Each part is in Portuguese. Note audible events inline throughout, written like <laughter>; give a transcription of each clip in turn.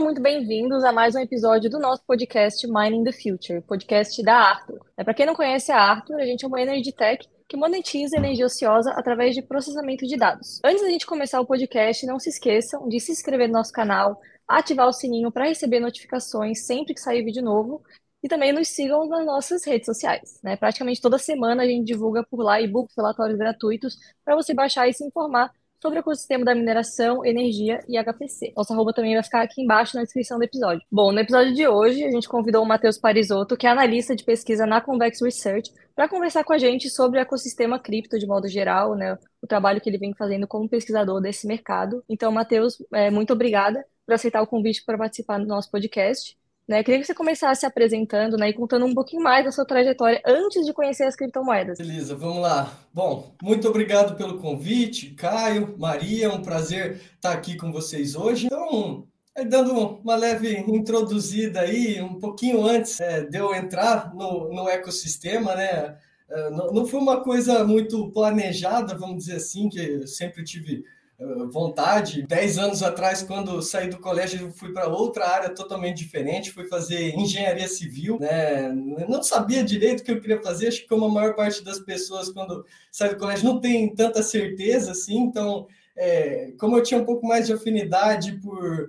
Sejam muito bem-vindos a mais um episódio do nosso podcast Mining the Future, podcast da Arthur. É, Para quem não conhece a Arthur, a gente é uma energy tech que monetiza energia ociosa através de processamento de dados. Antes da gente começar o podcast, não se esqueçam de se inscrever no nosso canal, ativar o sininho para receber notificações sempre que sair vídeo novo e também nos sigam nas nossas redes sociais. Né? Praticamente toda semana a gente divulga por lá e-books, relatórios gratuitos para você baixar e se informar sobre o ecossistema da mineração, energia e HPC. Nossa arroba também vai ficar aqui embaixo na descrição do episódio. Bom, no episódio de hoje, a gente convidou o Matheus Parisotto, que é analista de pesquisa na Convex Research, para conversar com a gente sobre o ecossistema cripto de modo geral, né? O trabalho que ele vem fazendo como pesquisador desse mercado. Então, Matheus, é, muito obrigada por aceitar o convite para participar do nosso podcast. Né? Queria que você começasse se apresentando né, e contando um pouquinho mais da sua trajetória antes de conhecer as criptomoedas. Beleza, vamos lá. Bom, muito obrigado pelo convite, Caio, Maria, é um prazer estar aqui com vocês hoje. Então, é, dando uma leve introduzida aí, um pouquinho antes é, de eu entrar no, no ecossistema, né? É, não, não foi uma coisa muito planejada, vamos dizer assim, que eu sempre tive vontade. Dez anos atrás, quando saí do colégio, eu fui para outra área totalmente diferente, fui fazer engenharia civil, né? Não sabia direito o que eu queria fazer, acho que como a maior parte das pessoas, quando sai do colégio, não tem tanta certeza, assim, então, é, como eu tinha um pouco mais de afinidade por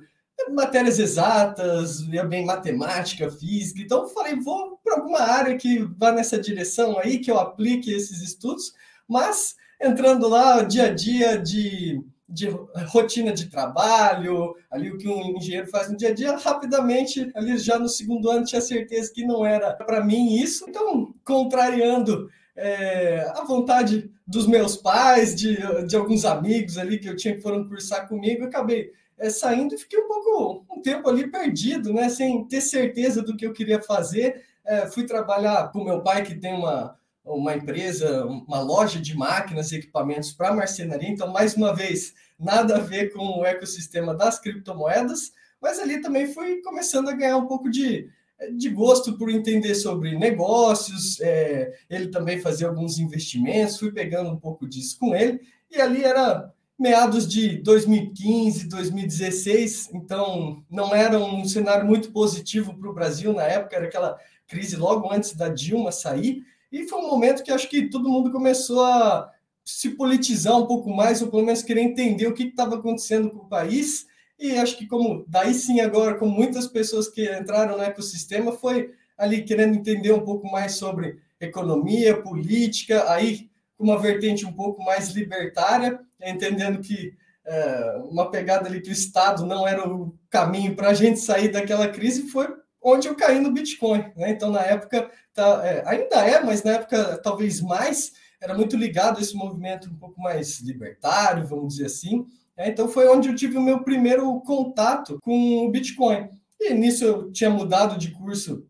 matérias exatas, ia bem matemática, física, então falei, vou para alguma área que vá nessa direção aí, que eu aplique esses estudos, mas entrando lá, dia a dia de de rotina de trabalho, ali o que um engenheiro faz no dia a dia, rapidamente, ali já no segundo ano, tinha certeza que não era para mim isso. Então, contrariando é, a vontade dos meus pais, de, de alguns amigos ali que eu tinha que foram cursar comigo, acabei é, saindo e fiquei um pouco, um tempo ali perdido, né, sem ter certeza do que eu queria fazer. É, fui trabalhar com meu pai, que tem uma, uma empresa, uma loja de máquinas e equipamentos para marcenaria. Então, mais uma vez, nada a ver com o ecossistema das criptomoedas, mas ali também fui começando a ganhar um pouco de, de gosto por entender sobre negócios. É, ele também fazia alguns investimentos, fui pegando um pouco disso com ele. E ali era meados de 2015, 2016, então não era um cenário muito positivo para o Brasil na época, era aquela crise logo antes da Dilma sair. E foi um momento que acho que todo mundo começou a se politizar um pouco mais, ou pelo menos querer entender o que estava acontecendo com o país. E acho que como daí sim agora, com muitas pessoas que entraram no ecossistema, foi ali querendo entender um pouco mais sobre economia, política, aí com uma vertente um pouco mais libertária, entendendo que é, uma pegada ali que o Estado não era o caminho para a gente sair daquela crise, foi onde eu caí no Bitcoin. Né? Então, na época, tá, é, ainda é, mas na época talvez mais, era muito ligado a esse movimento um pouco mais libertário, vamos dizer assim. É, então, foi onde eu tive o meu primeiro contato com o Bitcoin. E nisso eu tinha mudado de curso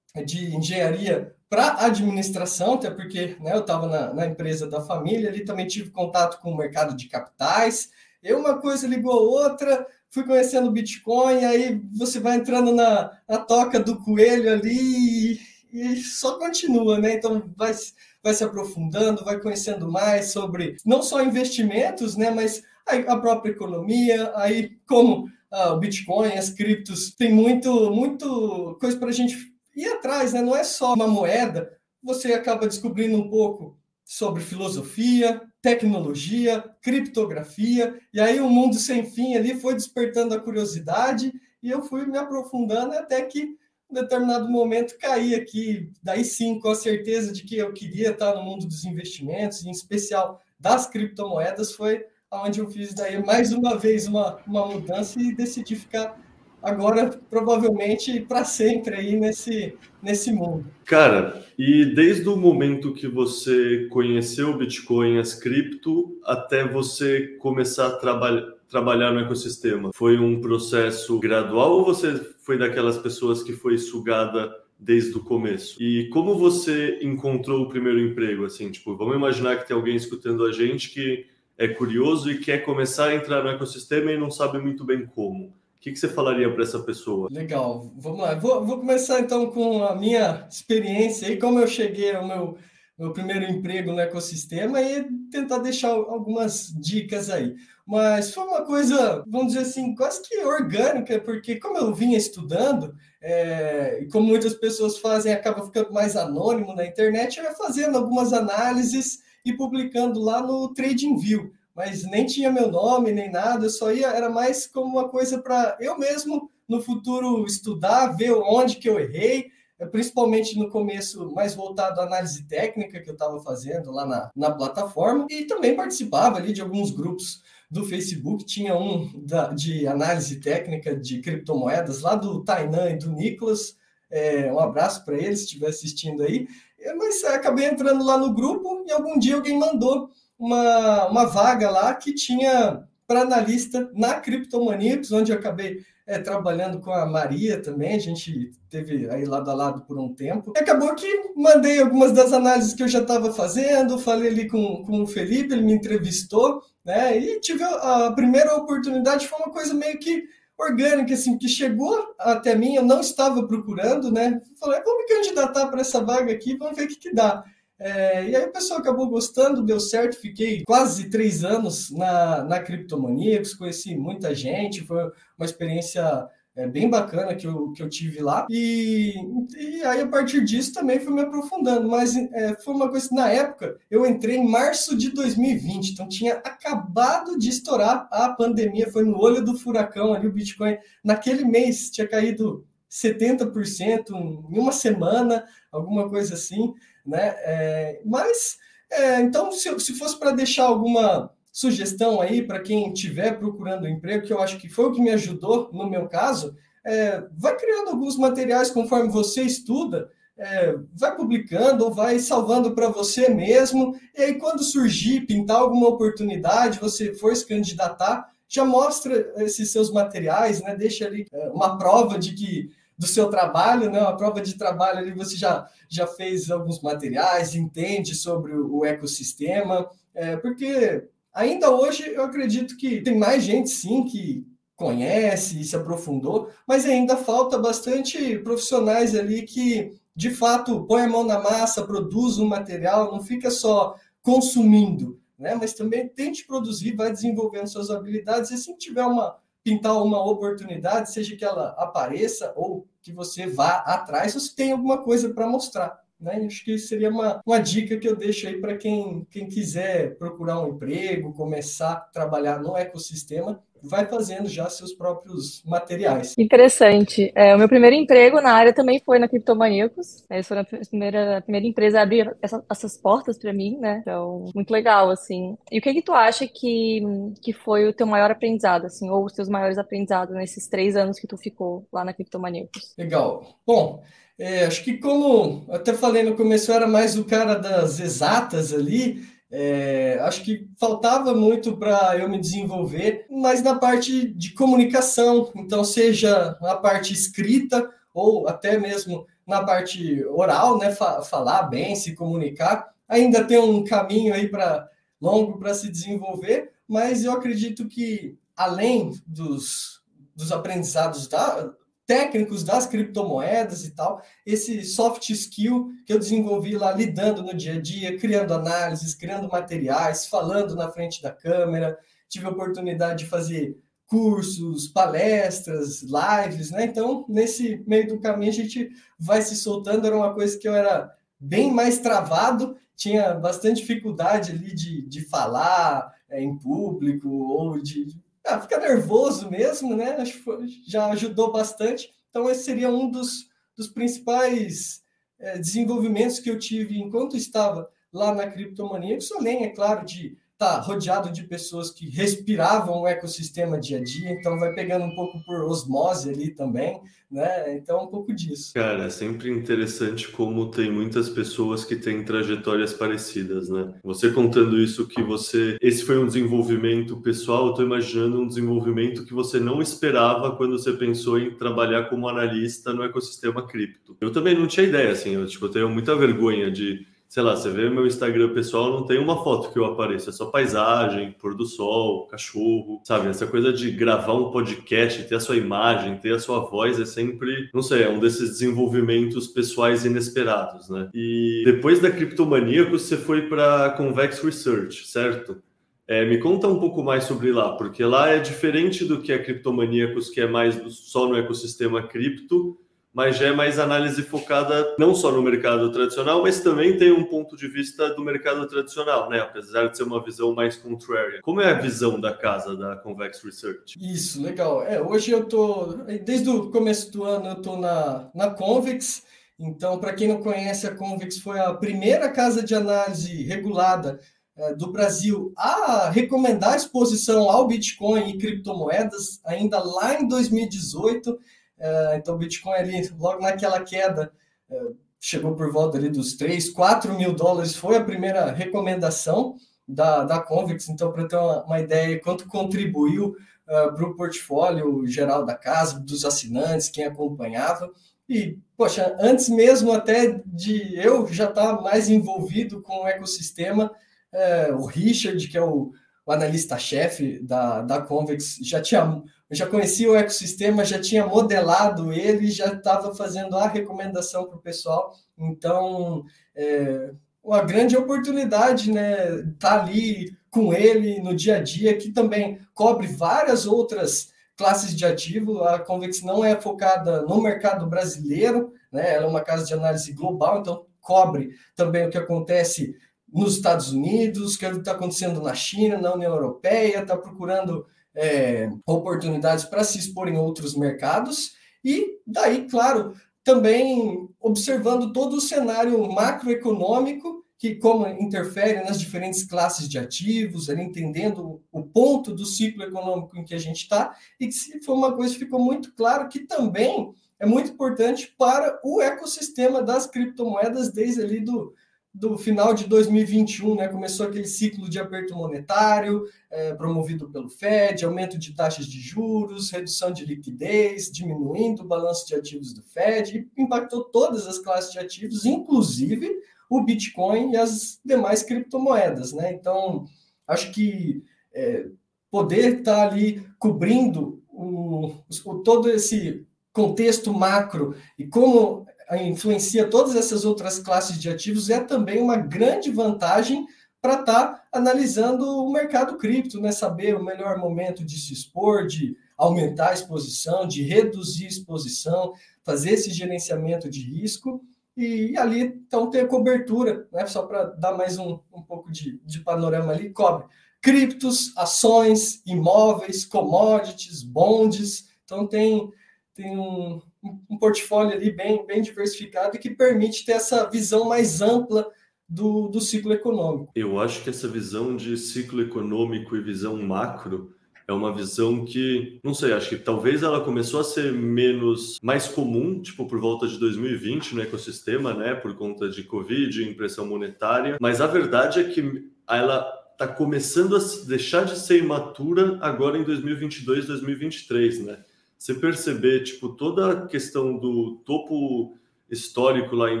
de engenharia para administração, até porque né, eu estava na, na, empresa da família, ali também tive contato com o mercado de capitais, e uma coisa ligou a outra, fui conhecendo Bitcoin, aí você vai entrando na, na toca do coelho ali e, e só continua, né? Então vai, vai se aprofundando, vai conhecendo mais sobre não só investimentos, né? Mas a, a própria economia, aí como ah, o Bitcoin, as criptos, tem muito, muito coisa para a gente ir atrás, né? Não é só uma moeda, você acaba descobrindo um pouco sobre filosofia, tecnologia, criptografia, e aí o mundo sem fim ali foi despertando a curiosidade e eu fui me aprofundando até que em determinado momento caí aqui, daí sim, com a certeza de que eu queria estar no mundo dos investimentos, em especial das criptomoedas, foi onde eu fiz daí mais uma vez uma, uma mudança e decidi ficar agora provavelmente para sempre aí nesse, nesse mundo. Cara, e desde o momento que você conheceu o Bitcoin, as cripto, até você começar a trabalhar trabalhar no ecossistema? Foi um processo gradual ou você foi daquelas pessoas que foi sugada desde o começo? E como você encontrou o primeiro emprego? Assim, tipo, vamos imaginar que tem alguém escutando a gente que é curioso e quer começar a entrar no ecossistema e não sabe muito bem como que, que você falaria para essa pessoa? Legal, vamos lá. Vou, vou, começar então com a minha experiência e como eu cheguei ao meu meu primeiro emprego no ecossistema e tentar deixar algumas dicas aí. Mas foi uma coisa, vamos dizer assim, quase que orgânica, porque como eu vinha estudando, é, e como muitas pessoas fazem, acaba ficando mais anônimo na internet, eu ia fazendo algumas análises e publicando lá no TradingView. Mas nem tinha meu nome, nem nada, eu só ia, era mais como uma coisa para eu mesmo no futuro estudar, ver onde que eu errei, é, principalmente no começo, mais voltado à análise técnica que eu estava fazendo lá na, na plataforma, e também participava ali de alguns grupos do Facebook, tinha um da, de análise técnica de criptomoedas lá do Tainan e do Nicolas. É, um abraço para eles, se estiver assistindo aí. É, mas acabei entrando lá no grupo e algum dia alguém mandou uma, uma vaga lá que tinha para analista na Criptomaníacos, onde eu acabei é, trabalhando com a Maria também, a gente teve aí lado a lado por um tempo. Acabou que mandei algumas das análises que eu já estava fazendo, falei ali com, com o Felipe, ele me entrevistou, né? E tive a, a primeira oportunidade, foi uma coisa meio que orgânica, assim, que chegou até mim, eu não estava procurando, né? Falei, vou me candidatar para essa vaga aqui, vamos ver o que, que dá. É, e aí o pessoal acabou gostando, deu certo, fiquei quase três anos na, na Criptomaníacos, conheci muita gente, foi uma experiência é, bem bacana que eu, que eu tive lá. E, e aí, a partir disso, também fui me aprofundando. Mas é, foi uma coisa na época, eu entrei em março de 2020, então tinha acabado de estourar a pandemia, foi no olho do furacão ali, o Bitcoin. Naquele mês tinha caído 70% em uma semana, alguma coisa assim né? É, mas, é, então, se, se fosse para deixar alguma sugestão aí para quem estiver procurando emprego, que eu acho que foi o que me ajudou no meu caso, é, vai criando alguns materiais conforme você estuda, é, vai publicando ou vai salvando para você mesmo, e aí quando surgir, pintar alguma oportunidade, você for se candidatar, já mostra esses seus materiais, né? Deixa ali é, uma prova de que do seu trabalho, né? Uma prova de trabalho ali você já, já fez alguns materiais, entende sobre o, ecossistema, é, porque ainda hoje eu acredito que tem mais gente sim que conhece e se aprofundou, mas ainda falta bastante profissionais ali que de fato põe a mão na massa, produz um material, não fica só consumindo, né? Mas também tente produzir, vai desenvolvendo suas habilidades e assim tiver uma pintar uma oportunidade, seja que ela apareça ou que você vá atrás, você tem alguma coisa para mostrar. Né? Acho que seria uma, uma dica que eu deixo aí para quem, quem quiser procurar um emprego, começar a trabalhar no ecossistema, vai fazendo já seus próprios materiais. Interessante. É, o meu primeiro emprego na área também foi na Criptomaníacos. Essa foi a primeira, a primeira empresa a abrir essa, essas portas para mim, né? Então, muito legal, assim. E o que que tu acha que, que foi o teu maior aprendizado, assim, ou os teus maiores aprendizados nesses três anos que tu ficou lá na Criptomaníacos? Legal. Bom, é, acho que como até falei no começo, eu era mais o cara das exatas ali, é, acho que faltava muito para eu me desenvolver, mas na parte de comunicação, então seja na parte escrita ou até mesmo na parte oral, né, fa falar bem, se comunicar, ainda tem um caminho aí para longo para se desenvolver, mas eu acredito que além dos, dos aprendizados da, técnicos das criptomoedas e tal, esse soft skill que eu desenvolvi lá lidando no dia a dia, criando análises, criando materiais, falando na frente da câmera, tive a oportunidade de fazer cursos, palestras, lives, né? Então, nesse meio do caminho a gente vai se soltando, era uma coisa que eu era bem mais travado, tinha bastante dificuldade ali de, de falar é, em público ou de, ah, fica nervoso mesmo, né? Acho que já ajudou bastante. Então, esse seria um dos, dos principais é, desenvolvimentos que eu tive enquanto estava lá na Criptomania, além, é claro, de tá rodeado de pessoas que respiravam o ecossistema dia a dia, então vai pegando um pouco por osmose ali também, né? Então um pouco disso. Cara, é sempre interessante como tem muitas pessoas que têm trajetórias parecidas, né? Você contando isso que você, esse foi um desenvolvimento pessoal, eu tô imaginando um desenvolvimento que você não esperava quando você pensou em trabalhar como analista no ecossistema cripto. Eu também não tinha ideia, assim, eu tipo, eu tenho muita vergonha de sei lá, você vê meu Instagram pessoal, não tem uma foto que eu apareça, é só paisagem, pôr do sol, cachorro, sabe? Essa coisa de gravar um podcast, ter a sua imagem, ter a sua voz é sempre, não sei, é um desses desenvolvimentos pessoais inesperados, né? E depois da Criptomaníacos, você foi para Convex Research, certo? É, me conta um pouco mais sobre lá, porque lá é diferente do que a Criptomaníacos, que é mais só no ecossistema cripto, mas já é mais análise focada não só no mercado tradicional, mas também tem um ponto de vista do mercado tradicional, né? Apesar de ser uma visão mais contrária. Como é a visão da casa da Convex Research? Isso, legal. É, hoje eu tô desde o começo do ano eu tô na na Convex. Então, para quem não conhece, a Convex foi a primeira casa de análise regulada é, do Brasil a recomendar a exposição ao Bitcoin e criptomoedas ainda lá em 2018. É, então, o Bitcoin ali, logo naquela queda, é, chegou por volta ali dos 3, 4 mil dólares, foi a primeira recomendação da, da Convex. Então, para ter uma, uma, ideia quanto contribuiu uh, para o portfólio geral da casa, dos assinantes, quem acompanhava. E, poxa, antes mesmo até de eu já estar tá mais envolvido com o ecossistema, é, o Richard, que é o, o analista-chefe da, da Convex, já tinha eu já conhecia o ecossistema, já tinha modelado ele, já estava fazendo a recomendação para o pessoal. Então, é uma grande oportunidade, né? Tá ali com ele no dia a dia, que também cobre várias outras classes de ativo. A Convex não é focada no mercado brasileiro, né? Ela é uma casa de análise global, então cobre também o que acontece nos Estados Unidos, o que está acontecendo na China, na União Europeia, está procurando é, oportunidades para se expor em outros mercados, e daí, claro, também observando todo o cenário macroeconômico que como interfere nas diferentes classes de ativos, entendendo o ponto do ciclo econômico em que a gente está, e que foi uma coisa que ficou muito claro que também é muito importante para o ecossistema das criptomoedas desde ali do, do final de 2021, né, começou aquele ciclo de aperto monetário é, promovido pelo Fed, aumento de taxas de juros, redução de liquidez, diminuindo o balanço de ativos do Fed, impactou todas as classes de ativos, inclusive o Bitcoin e as demais criptomoedas. Né? Então, acho que é, poder estar tá ali cobrindo o, o, todo esse contexto macro e como influencia todas essas outras classes de ativos é também uma grande vantagem para estar tá analisando o mercado cripto, né? Saber o melhor momento de se expor, de aumentar a exposição, de reduzir a exposição, fazer esse gerenciamento de risco e ali então ter cobertura, né? Só para dar mais um, um pouco de, de panorama ali, cobre criptos, ações, imóveis, commodities, bondes. Então tem, tem um, um portfólio ali bem, bem diversificado e que permite ter essa visão mais ampla do, do ciclo econômico. Eu acho que essa visão de ciclo econômico e visão macro é uma visão que, não sei, acho que talvez ela começou a ser menos, mais comum, tipo, por volta de 2020 no ecossistema, né, por conta de Covid, impressão monetária, mas a verdade é que ela está começando a deixar de ser imatura agora em 2022, 2023, né? Você perceber, tipo, toda a questão do topo histórico lá em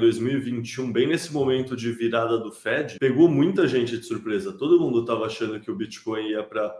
2021, bem nesse momento de virada do Fed, pegou muita gente de surpresa. Todo mundo estava achando que o Bitcoin ia para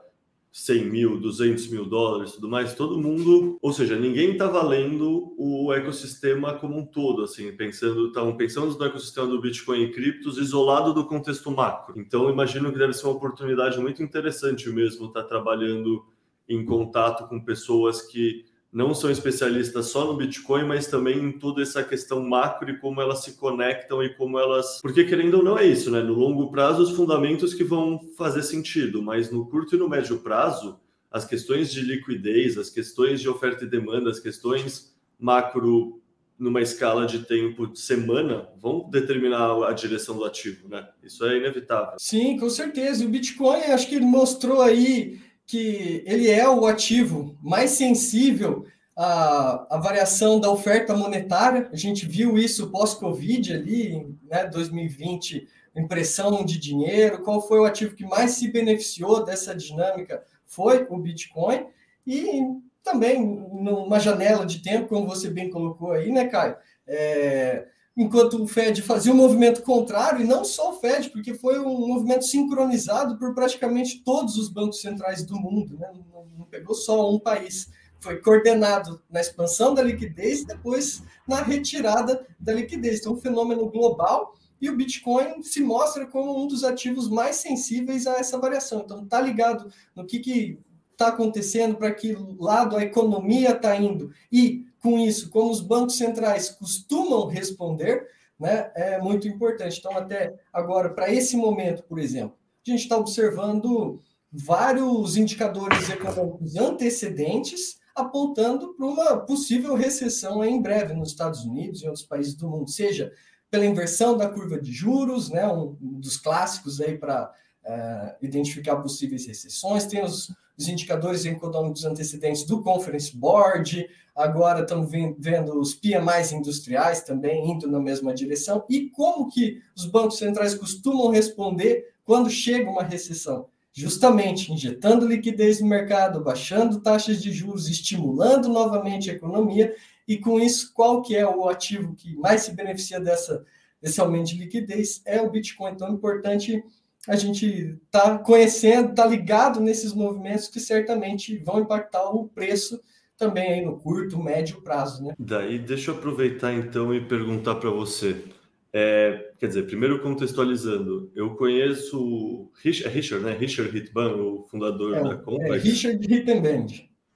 100 mil, 200 mil dólares, tudo mais. Todo mundo, ou seja, ninguém estava lendo o ecossistema como um todo, assim, pensando, estavam pensando no ecossistema do Bitcoin e criptos isolado do contexto macro. Então, imagino que deve ser uma oportunidade muito interessante mesmo estar tá trabalhando em contato com pessoas que não são especialistas só no Bitcoin, mas também em toda essa questão macro e como elas se conectam e como elas. Porque, querendo ou não, é isso, né? No longo prazo, os fundamentos que vão fazer sentido, mas no curto e no médio prazo, as questões de liquidez, as questões de oferta e demanda, as questões macro numa escala de tempo de semana vão determinar a direção do ativo, né? Isso é inevitável. Sim, com certeza. O Bitcoin, acho que ele mostrou aí que ele é o ativo mais sensível à, à variação da oferta monetária. A gente viu isso pós-Covid ali, né, 2020, impressão de dinheiro. Qual foi o ativo que mais se beneficiou dessa dinâmica? Foi o Bitcoin. E também numa janela de tempo, como você bem colocou aí, né, Caio? É, enquanto o Fed fazia um movimento contrário, e não só o Fed, porque foi um movimento sincronizado por praticamente todos os bancos centrais do mundo, né? não, não pegou só um país. Foi coordenado na expansão da liquidez e depois na retirada da liquidez. Então, um fenômeno global e o Bitcoin se mostra como um dos ativos mais sensíveis a essa variação. Então, está ligado no que está acontecendo, para que lado a economia está indo e com isso, como os bancos centrais costumam responder, né, é muito importante. Então, até agora, para esse momento, por exemplo, a gente está observando vários indicadores econômicos antecedentes apontando para uma possível recessão em breve nos Estados Unidos e outros países do mundo, seja pela inversão da curva de juros, né, um dos clássicos aí para uh, identificar possíveis recessões, tem os, os indicadores econômicos antecedentes do Conference Board, agora estamos vendo os PMIs industriais também indo na mesma direção, e como que os bancos centrais costumam responder quando chega uma recessão? Justamente injetando liquidez no mercado, baixando taxas de juros, estimulando novamente a economia, e com isso, qual que é o ativo que mais se beneficia dessa, desse aumento de liquidez? É o Bitcoin. Então, é importante a gente estar tá conhecendo, estar tá ligado nesses movimentos que certamente vão impactar o preço também aí no curto, médio prazo, né? Daí deixa eu aproveitar então e perguntar para você. É, quer dizer, primeiro contextualizando, eu conheço Richard, é Richard né? Richard Hitban, o fundador é, da Compax. É Richard Hittenband.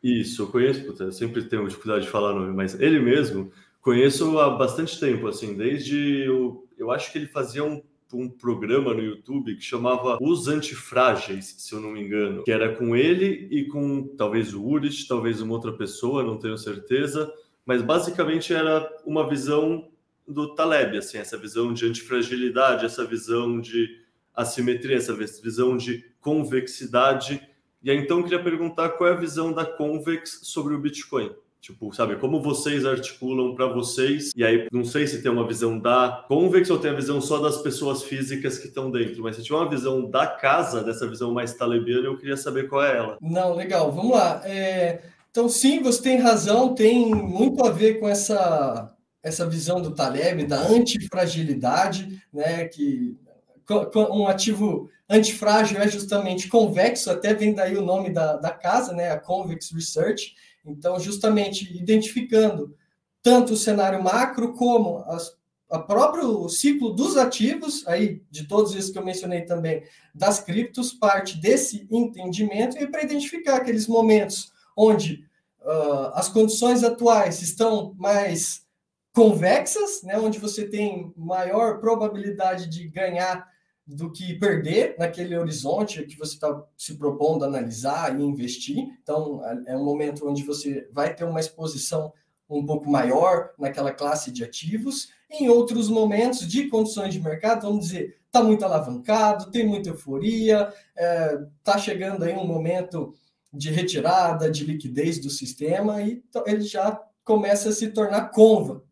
Isso, eu conheço, puta, eu sempre tenho dificuldade de falar o nome, mas ele mesmo conheço há bastante tempo, assim, desde eu, eu acho que ele fazia um um programa no YouTube que chamava Os Antifrágeis, se eu não me engano, que era com ele e com talvez o Urich, talvez uma outra pessoa, não tenho certeza, mas basicamente era uma visão do Taleb, assim, essa visão de antifragilidade, essa visão de assimetria, essa visão de convexidade. E aí, então eu queria perguntar qual é a visão da Convex sobre o Bitcoin. Tipo, sabe, como vocês articulam para vocês, e aí não sei se tem uma visão da Convex ou tem a visão só das pessoas físicas que estão dentro, mas se tiver uma visão da casa, dessa visão mais talebiana, eu queria saber qual é ela. Não, legal, vamos lá. É... Então, sim, você tem razão, tem muito a ver com essa, essa visão do Taleb, da antifragilidade, né, que um ativo antifrágil é justamente convexo, até vem daí o nome da, da casa, né, a Convex Research, então, justamente identificando tanto o cenário macro como as, a próprio ciclo dos ativos, aí de todos esses que eu mencionei também, das criptos, parte desse entendimento e para identificar aqueles momentos onde uh, as condições atuais estão mais convexas, né, onde você tem maior probabilidade de ganhar do que perder naquele horizonte que você está se propondo analisar e investir. Então, é um momento onde você vai ter uma exposição um pouco maior naquela classe de ativos. Em outros momentos de condições de mercado, vamos dizer, está muito alavancado, tem muita euforia, está é, tá chegando aí um momento de retirada de liquidez do sistema e ele já começa a se tornar com,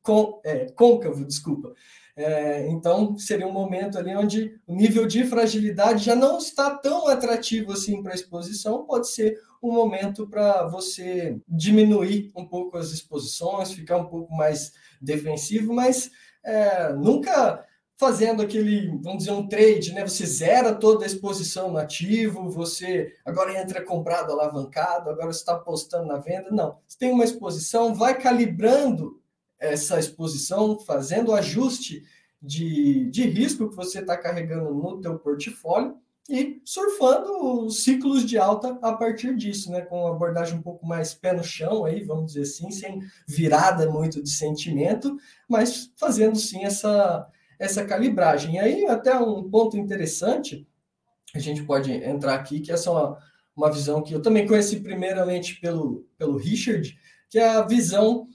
é, côncavo, desculpa. É, então, seria um momento ali onde o nível de fragilidade já não está tão atrativo assim para a exposição, pode ser um momento para você diminuir um pouco as exposições, ficar um pouco mais defensivo, mas é, nunca fazendo aquele, vamos dizer, um trade, né? Você zera toda a exposição no ativo, você agora entra comprado, alavancado, agora está apostando na venda. Não, você tem uma exposição, vai calibrando essa exposição, fazendo o ajuste de, de risco que você está carregando no teu portfólio e surfando os ciclos de alta a partir disso, né? Com uma abordagem um pouco mais pé no chão aí, vamos dizer assim, sem virada muito de sentimento, mas fazendo sim essa, essa calibragem. E aí, até um ponto interessante, a gente pode entrar aqui, que essa é uma, uma visão que eu também conheci primeiramente pelo, pelo Richard, que é a visão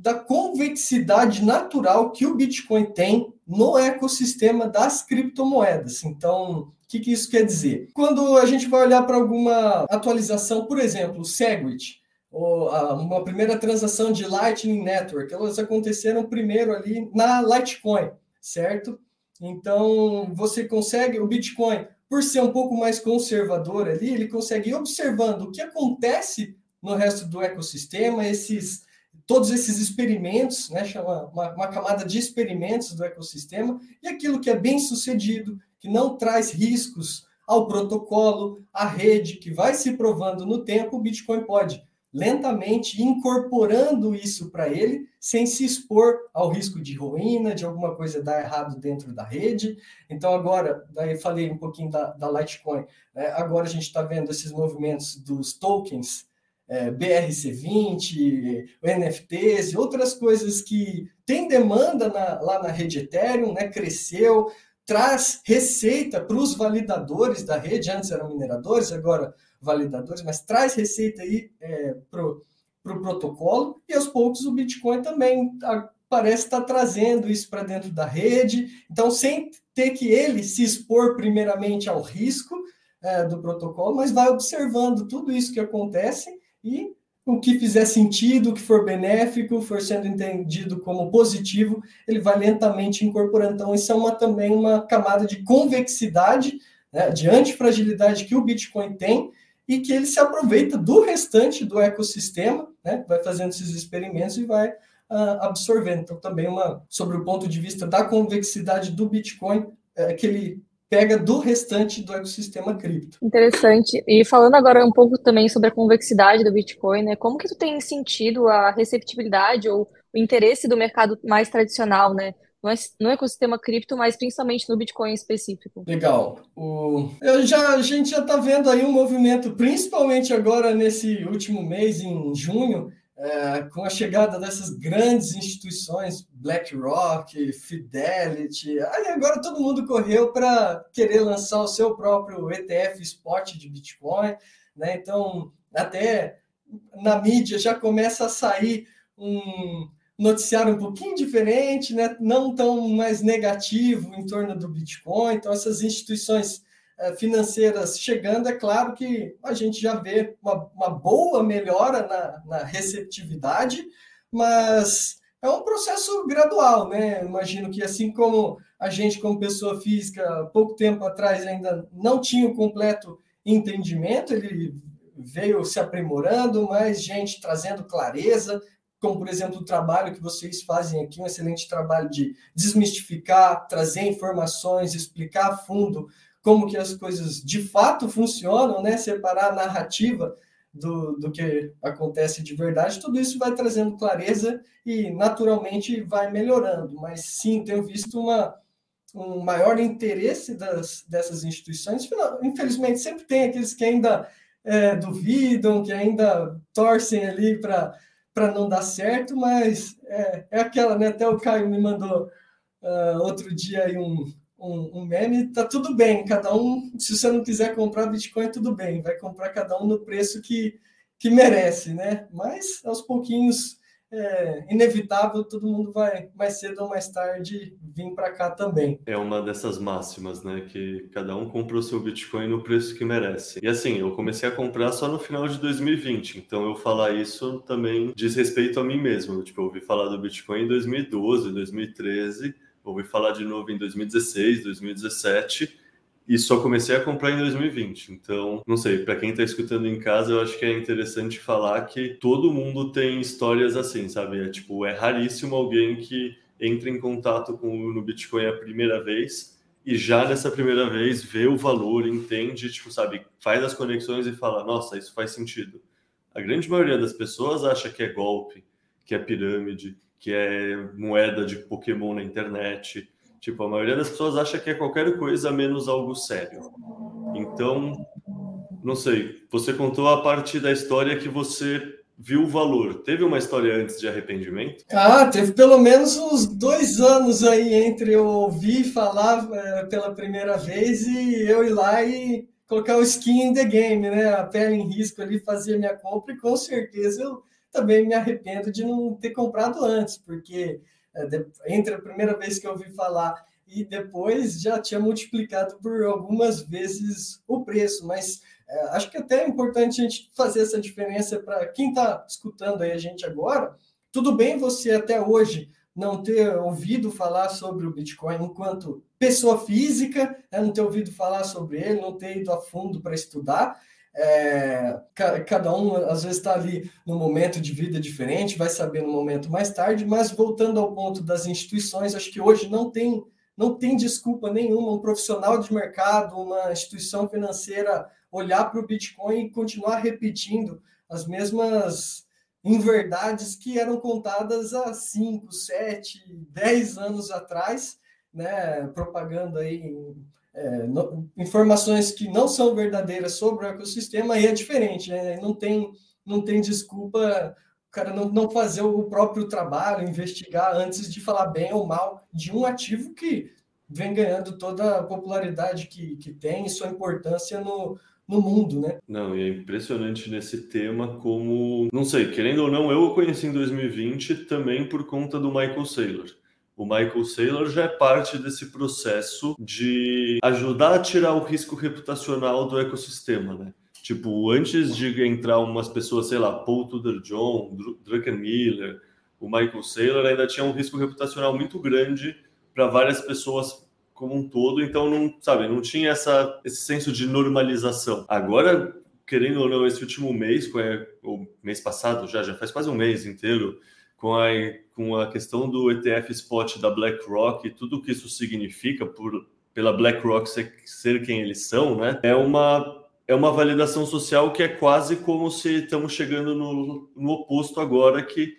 da convexidade natural que o Bitcoin tem no ecossistema das criptomoedas. Então, o que, que isso quer dizer? Quando a gente vai olhar para alguma atualização, por exemplo, o Segwit, ou uma primeira transação de Lightning Network, elas aconteceram primeiro ali na Litecoin, certo? Então, você consegue, o Bitcoin, por ser um pouco mais conservador ali, ele consegue ir observando o que acontece no resto do ecossistema, esses todos esses experimentos, né, chama uma, uma camada de experimentos do ecossistema, e aquilo que é bem sucedido, que não traz riscos ao protocolo, à rede, que vai se provando no tempo, o Bitcoin pode lentamente incorporando isso para ele, sem se expor ao risco de ruína, de alguma coisa dar errado dentro da rede. Então, agora, daí falei um pouquinho da, da Litecoin, né? agora a gente está vendo esses movimentos dos tokens, é, BRC20, NFTs e outras coisas que tem demanda na, lá na rede Ethereum, né? cresceu, traz receita para os validadores da rede, antes eram mineradores, agora validadores, mas traz receita aí é, para o pro protocolo, e aos poucos o Bitcoin também tá, parece estar tá trazendo isso para dentro da rede, então sem ter que ele se expor primeiramente ao risco é, do protocolo, mas vai observando tudo isso que acontece e o que fizer sentido, o que for benéfico, for sendo entendido como positivo, ele vai lentamente incorporando. Então, isso é uma, também uma camada de convexidade, né, de antifragilidade que o Bitcoin tem, e que ele se aproveita do restante do ecossistema, né? vai fazendo esses experimentos e vai uh, absorvendo. Então, também uma sobre o ponto de vista da convexidade do Bitcoin, é, que ele pega do restante do ecossistema cripto. Interessante. E falando agora um pouco também sobre a convexidade do Bitcoin, né? Como que tu tem sentido a receptibilidade ou o interesse do mercado mais tradicional, né? no ecossistema cripto, mas principalmente no Bitcoin específico. Legal. O... Eu já, a gente já está vendo aí um movimento, principalmente agora nesse último mês, em junho, é, com a chegada dessas grandes instituições, BlackRock, Fidelity, aí agora todo mundo correu para querer lançar o seu próprio ETF spot de Bitcoin, né? Então, até na mídia já começa a sair um, noticiário um pouquinho diferente, né? não tão mais negativo em torno do Bitcoin. Então, essas instituições financeiras chegando, é claro que a gente já vê uma, uma boa melhora na, na, receptividade, mas é um processo gradual, né? Imagino que assim como a gente, como pessoa física, pouco tempo atrás ainda não tinha o completo entendimento, ele veio se aprimorando, mais gente trazendo clareza, como por exemplo o trabalho que vocês fazem aqui, um excelente trabalho de desmistificar, trazer informações, explicar a fundo como que as coisas de fato funcionam, né? Separar a narrativa do, do que acontece de verdade, tudo isso vai trazendo clareza e naturalmente vai melhorando. Mas sim, tenho visto uma, um maior interesse das, dessas instituições. Infelizmente, sempre tem aqueles que ainda é, duvidam, que ainda torcem ali para não dar certo, mas é, é, aquela, né? Até o Caio me mandou uh, outro dia aí um, um, um, meme, tá tudo bem, cada um, se você não quiser comprar Bitcoin, tudo bem, vai comprar cada um no preço que, que merece, né? Mas aos pouquinhos é inevitável, todo mundo vai mais cedo ou mais tarde vir para cá também. É uma dessas máximas, né? Que cada um compra o seu Bitcoin no preço que merece. E assim, eu comecei a comprar só no final de 2020, então eu falar isso também diz respeito a mim mesmo. Tipo, eu ouvi falar do Bitcoin em 2012, 2013, ouvi falar de novo em 2016, 2017 e só comecei a comprar em 2020. Então, não sei, para quem está escutando em casa, eu acho que é interessante falar que todo mundo tem histórias assim, sabe? É tipo, é raríssimo alguém que entra em contato com o Bitcoin a primeira vez e já nessa primeira vez vê o valor, entende, tipo, sabe, faz as conexões e fala: "Nossa, isso faz sentido". A grande maioria das pessoas acha que é golpe, que é pirâmide, que é moeda de Pokémon na internet, Tipo, a maioria das pessoas acha que é qualquer coisa menos algo sério. Então, não sei, você contou a parte da história que você viu o valor. Teve uma história antes de arrependimento? Ah, teve pelo menos uns dois anos aí entre eu ouvir falar é, pela primeira vez e eu ir lá e colocar o skin in the game, né? A pele em risco ali, fazer minha compra e com certeza eu também me arrependo de não ter comprado antes, porque é, entre a primeira vez que eu ouvi falar e depois já tinha multiplicado por algumas vezes o preço, mas é, acho que até é importante a gente fazer essa diferença para quem está escutando aí a gente agora. Tudo bem você até hoje não ter ouvido falar sobre o Bitcoin enquanto pessoa física, né, não ter ouvido falar sobre ele, não ter ido a fundo para estudar, É, cada um, às vezes, está ali no momento de vida diferente, vai saber no momento mais tarde, mas voltando ao ponto das instituições, acho que hoje não tem, não tem desculpa nenhuma um profissional de mercado, uma instituição financeira olhar para o Bitcoin e continuar repetindo as mesmas inverdades que eram contadas há 5, 7, 10 anos atrás, né, propaganda aí é, no, informações que não são verdadeiras sobre o ecossistema, e é diferente, né? não, tem, não tem desculpa o cara não, não fazer o próprio trabalho, investigar antes de falar bem ou mal de um ativo que vem ganhando toda a popularidade que, que tem e sua importância no, no mundo, né? Não, e é impressionante nesse tema como, não sei, querendo ou não, eu o conheci em 2020 também por conta do Michael Saylor. O Michael Saylor já é parte desse processo de ajudar a tirar o risco reputacional do ecossistema, né? Tipo, antes de entrar umas pessoas, sei lá, Paul Tudor John, Druckenmiller, o Michael Saylor ainda tinha um risco reputacional muito grande para várias pessoas como um todo, então não, sabe, não tinha essa, esse senso de normalização. Agora, querendo ou não, esse último mês, com a, o mês passado já, já faz quase um mês inteiro, com a, com a questão do ETF Spot da BlackRock e tudo que isso significa por, pela BlackRock ser, ser quem eles são, né? É uma é uma validação social que é quase como se estamos chegando no, no oposto agora, que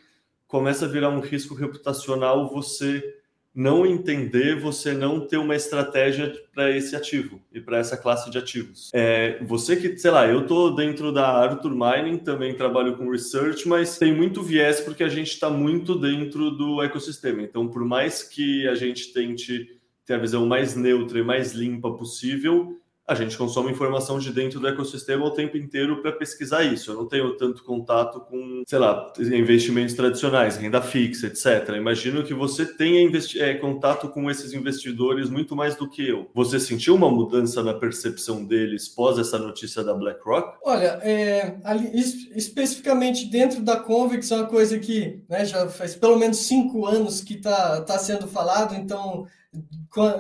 começa a virar um risco reputacional você não entender, você não ter uma estratégia para esse ativo e para essa classe de ativos. É, você que, sei lá, eu estou dentro da Arthur Mining, também trabalho com research, mas tem muito viés porque a gente está muito dentro do ecossistema. Então, por mais que a gente tente ter a visão mais neutra e mais limpa possível, a gente consome informação de dentro do ecossistema o tempo inteiro para pesquisar isso. Eu não tenho tanto contato com, sei lá, investimentos tradicionais, renda fixa, etc. Imagino que você tenha é, contato com esses investidores muito mais do que eu. Você sentiu uma mudança na percepção deles pós essa notícia da BlackRock? Olha, é, ali, especificamente dentro da Convex, é uma coisa que né, já faz pelo menos cinco anos que está tá sendo falado, então,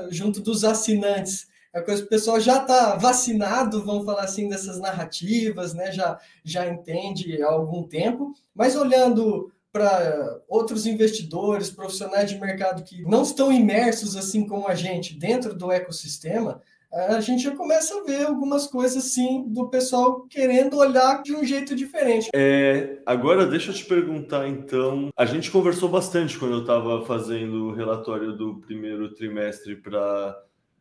junto dos assinantes é coisa o pessoal já está vacinado, vamos falar assim, dessas narrativas, né? já, já entende há algum tempo, mas olhando para outros investidores, profissionais de mercado que não estão imersos assim como a gente dentro do ecossistema, a gente já começa a ver algumas coisas sim do pessoal querendo olhar de um jeito diferente. É, agora deixa eu te perguntar então, a gente conversou bastante quando eu estava fazendo o relatório do primeiro trimestre para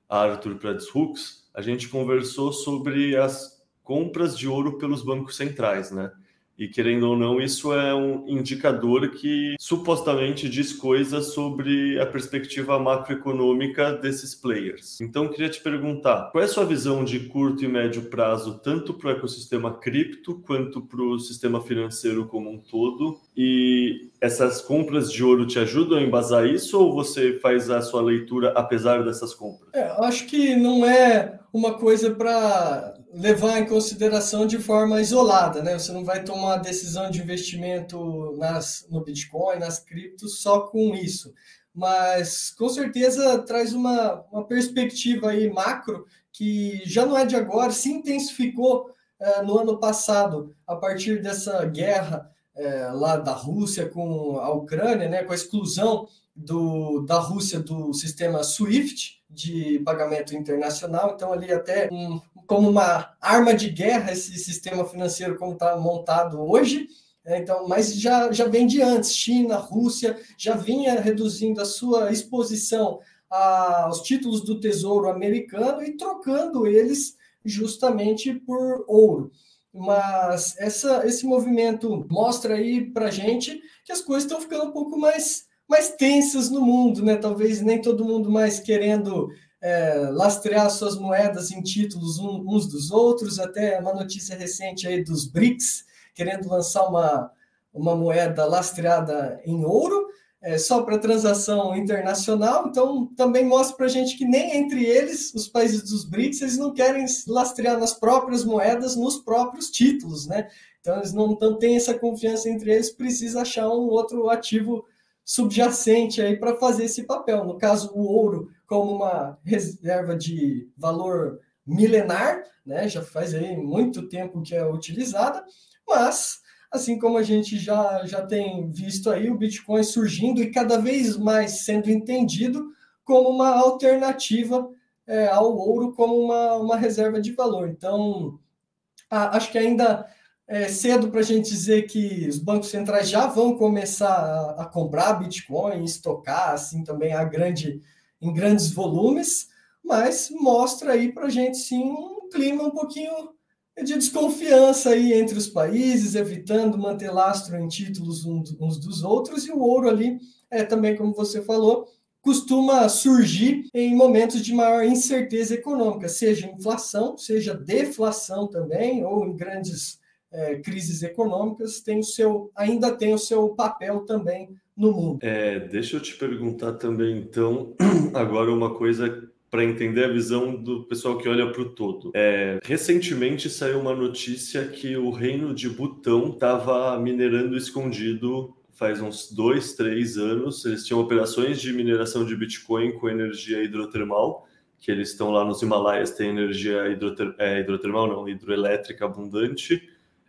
Arthur Hooks, a gente conversou sobre as compras de ouro pelos bancos centrais, né? E querendo ou não, isso é um indicador que supostamente diz coisas sobre a perspectiva macroeconômica desses players. Então, queria te perguntar: qual é a sua visão de curto e médio prazo, tanto para o ecossistema cripto quanto para o sistema financeiro como um todo? E essas compras de ouro te ajudam a embasar isso ou você faz a sua leitura apesar dessas compras? É, acho que não é uma coisa para levar em consideração de forma isolada, né? Você não vai tomar decisão de investimento nas, no Bitcoin, nas criptos, só com isso. Mas com certeza traz uma, uma perspectiva aí macro que já não é de agora, se intensificou é, no ano passado, a partir dessa guerra é, lá da Rússia com a Ucrânia, né, com a exclusão do, da Rússia do sistema SWIFT de pagamento internacional. Então, ali até um, como uma arma de guerra esse sistema financeiro como está montado hoje. É, então, mas já, já vem de antes. China, Rússia já vinha reduzindo a sua exposição aos títulos do Tesouro americano e trocando eles justamente por ouro. Mas essa, esse movimento mostra aí para gente que as coisas estão ficando um pouco mais, mais tensas no mundo, né? Talvez nem todo mundo mais querendo é, lastrear suas moedas em títulos uns dos outros, até uma notícia recente aí dos BRICS, querendo lançar uma, uma moeda lastreada em ouro, é, só para transação internacional, então também mostra para a gente que nem entre eles, os países dos BRICS, eles não querem lastrear nas próprias moedas, nos próprios títulos, né? Então eles não, não têm essa confiança entre eles, precisa achar um outro ativo subjacente aí para fazer esse papel. No caso, o ouro como uma reserva de valor milenar, né? Já faz aí muito tempo que é utilizada, mas assim como a gente já, já tem visto aí o Bitcoin surgindo e cada vez mais sendo entendido como uma alternativa é, ao ouro como uma, uma reserva de valor. Então, a, acho que ainda é cedo para a gente dizer que os bancos centrais já vão começar a, a comprar Bitcoin, estocar assim também a grande, em grandes volumes, mas mostra aí para a gente sim um clima um pouquinho de desconfiança aí entre os países, evitando manter lastro em títulos uns dos outros, e o ouro ali, é também como você falou, costuma surgir em momentos de maior incerteza econômica, seja inflação, seja deflação também, ou em grandes é, crises econômicas, tem o seu, ainda tem o seu papel também no mundo. É, deixa eu te perguntar também, então, <clears throat> agora uma coisa para entender a visão do pessoal que olha para o todo. É, recentemente saiu uma notícia que o reino de Butão estava minerando escondido faz uns dois, três anos. Eles tinham operações de mineração de Bitcoin com energia hidrotermal, que eles estão lá nos Himalaias, tem energia hidroter, é, hidrotermal, não, hidroelétrica abundante,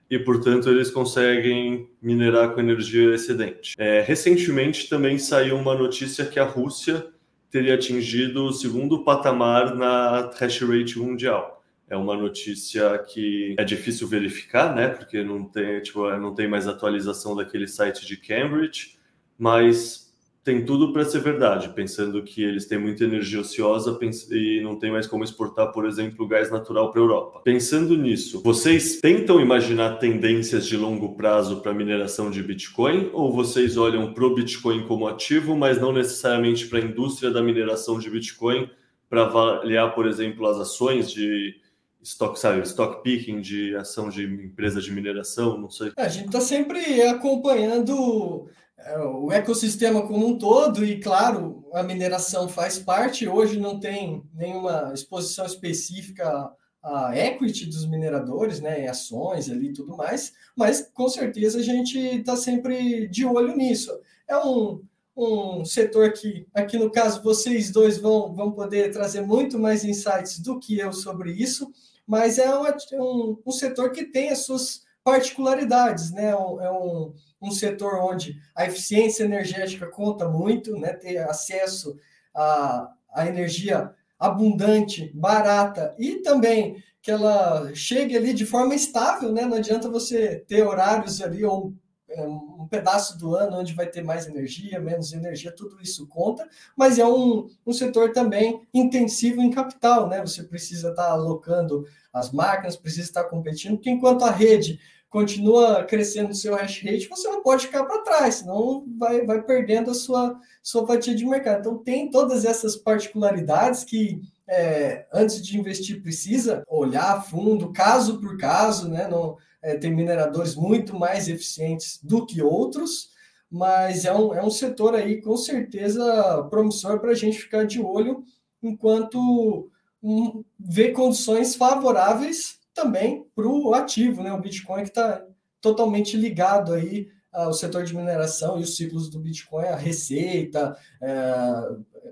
e portanto eles conseguem minerar com energia excedente. É, recentemente também saiu uma notícia que a Rússia teria atingido o segundo patamar na hash rate mundial é uma notícia que é difícil verificar, né? Porque não tem, tipo, não tem mais atualização daquele site de Cambridge, mas tem tudo para ser verdade, pensando que eles têm muita energia ociosa e não tem mais como exportar, por exemplo, gás natural para a Europa. Pensando nisso, vocês tentam imaginar tendências de longo prazo para mineração de Bitcoin ou vocês olham para o Bitcoin como ativo, mas não necessariamente para a indústria da mineração de Bitcoin para avaliar, por exemplo, as ações de stock, sabe, stock picking de ação de empresa de mineração, não sei. É, a gente está sempre acompanhando o ecossistema como um todo e, claro, a mineração faz parte. Hoje não tem nenhuma exposição específica a equity dos mineradores, né, ações ali e tudo mais, mas com certeza a gente está sempre de olho nisso. É um, um setor que, aqui no caso, vocês dois vão, vão poder trazer muito mais insights do que eu sobre isso, mas é um, um setor que tem as suas particularidades, né? É um, um setor onde a eficiência energética conta muito, né? Ter acesso a, a energia abundante, barata e também que ela chegue ali de forma estável, né? Não adianta você ter horários ali ou é, um pedaço do ano onde vai ter mais energia, menos energia, tudo isso conta, mas é um, um setor também intensivo em capital, né? Você precisa estar alocando as máquinas, precisa estar competindo, porque enquanto a rede continua crescendo o seu hash rate, você não pode ficar para trás, senão vai, vai perdendo a sua, sua fatia de mercado. Então, tem todas essas particularidades que, é, antes de investir, precisa olhar a fundo, caso por caso, né? Não, é, tem mineradores muito mais eficientes do que outros, mas é um, é um setor aí, com certeza, promissor para a gente ficar de olho enquanto um, condições favoráveis também para o ativo, né? O Bitcoin que está totalmente ligado aí ao setor de mineração e os ciclos do Bitcoin, a receita, é,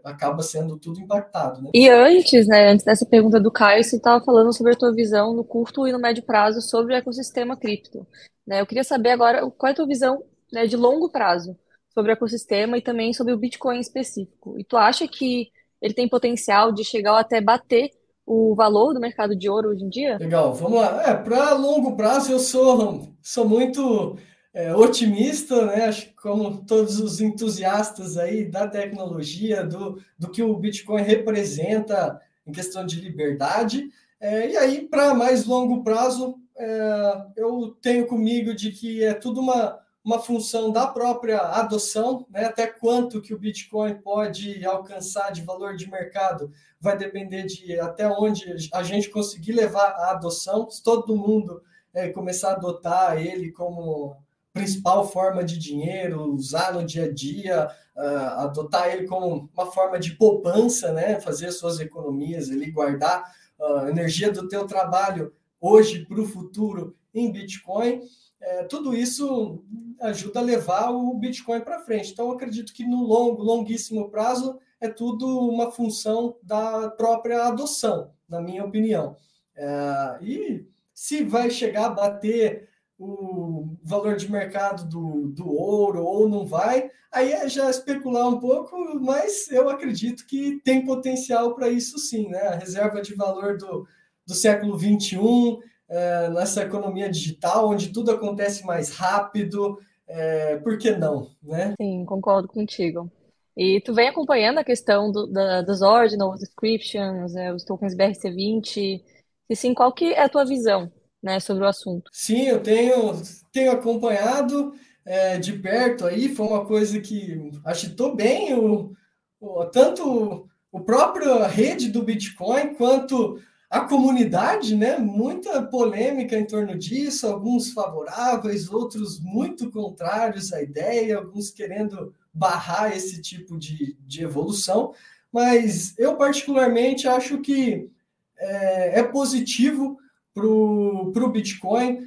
acaba sendo tudo impactado. Né? E antes, né, antes dessa pergunta do Caio, você estava falando sobre a tua visão no curto e no médio prazo sobre o ecossistema cripto. Né? Eu queria saber agora qual é a tua visão né, de longo prazo sobre o ecossistema e também sobre o Bitcoin em específico. E tu acha que ele tem potencial de chegar até bater o valor do mercado de ouro hoje em dia? Legal, vamos lá. É, para longo prazo eu sou, sou muito é, otimista, né? Acho que como todos os entusiastas aí da tecnologia, do, do que o Bitcoin representa em questão de liberdade. É, e aí, para mais longo prazo, é, eu tenho comigo de que é tudo uma uma função da própria adoção, né? até quanto que o Bitcoin pode alcançar de valor de mercado, vai depender de até onde a gente conseguir levar a adoção. Se todo mundo é, começar a adotar ele como principal forma de dinheiro, usar no dia a dia, uh, adotar ele como uma forma de poupança, né? fazer suas economias, ele guardar a uh, energia do teu trabalho hoje para o futuro em Bitcoin é, tudo isso ajuda a levar o Bitcoin para frente. Então, acredito que no longo, longuíssimo prazo, é tudo uma função da própria adoção, na minha opinião. É, e se vai chegar a bater o valor de mercado do, do ouro ou não vai, aí é já especular um pouco, mas eu acredito que tem potencial para isso sim, né? A reserva de valor do, do século XXI, é, nessa economia digital, onde tudo acontece mais rápido, é, por que não, né? Sim, concordo contigo. E tu vem acompanhando a questão do, da, dos ordinals, descriptions, é, os tokens BRC20, e sim, qual que é a tua visão né, sobre o assunto. Sim, eu tenho, tenho acompanhado é, de perto aí, foi uma coisa que agitou bem o, o, tanto o próprio rede do Bitcoin quanto a comunidade, né? Muita polêmica em torno disso, alguns favoráveis, outros muito contrários à ideia, alguns querendo barrar esse tipo de, de evolução. Mas eu, particularmente, acho que é, é positivo para o Bitcoin,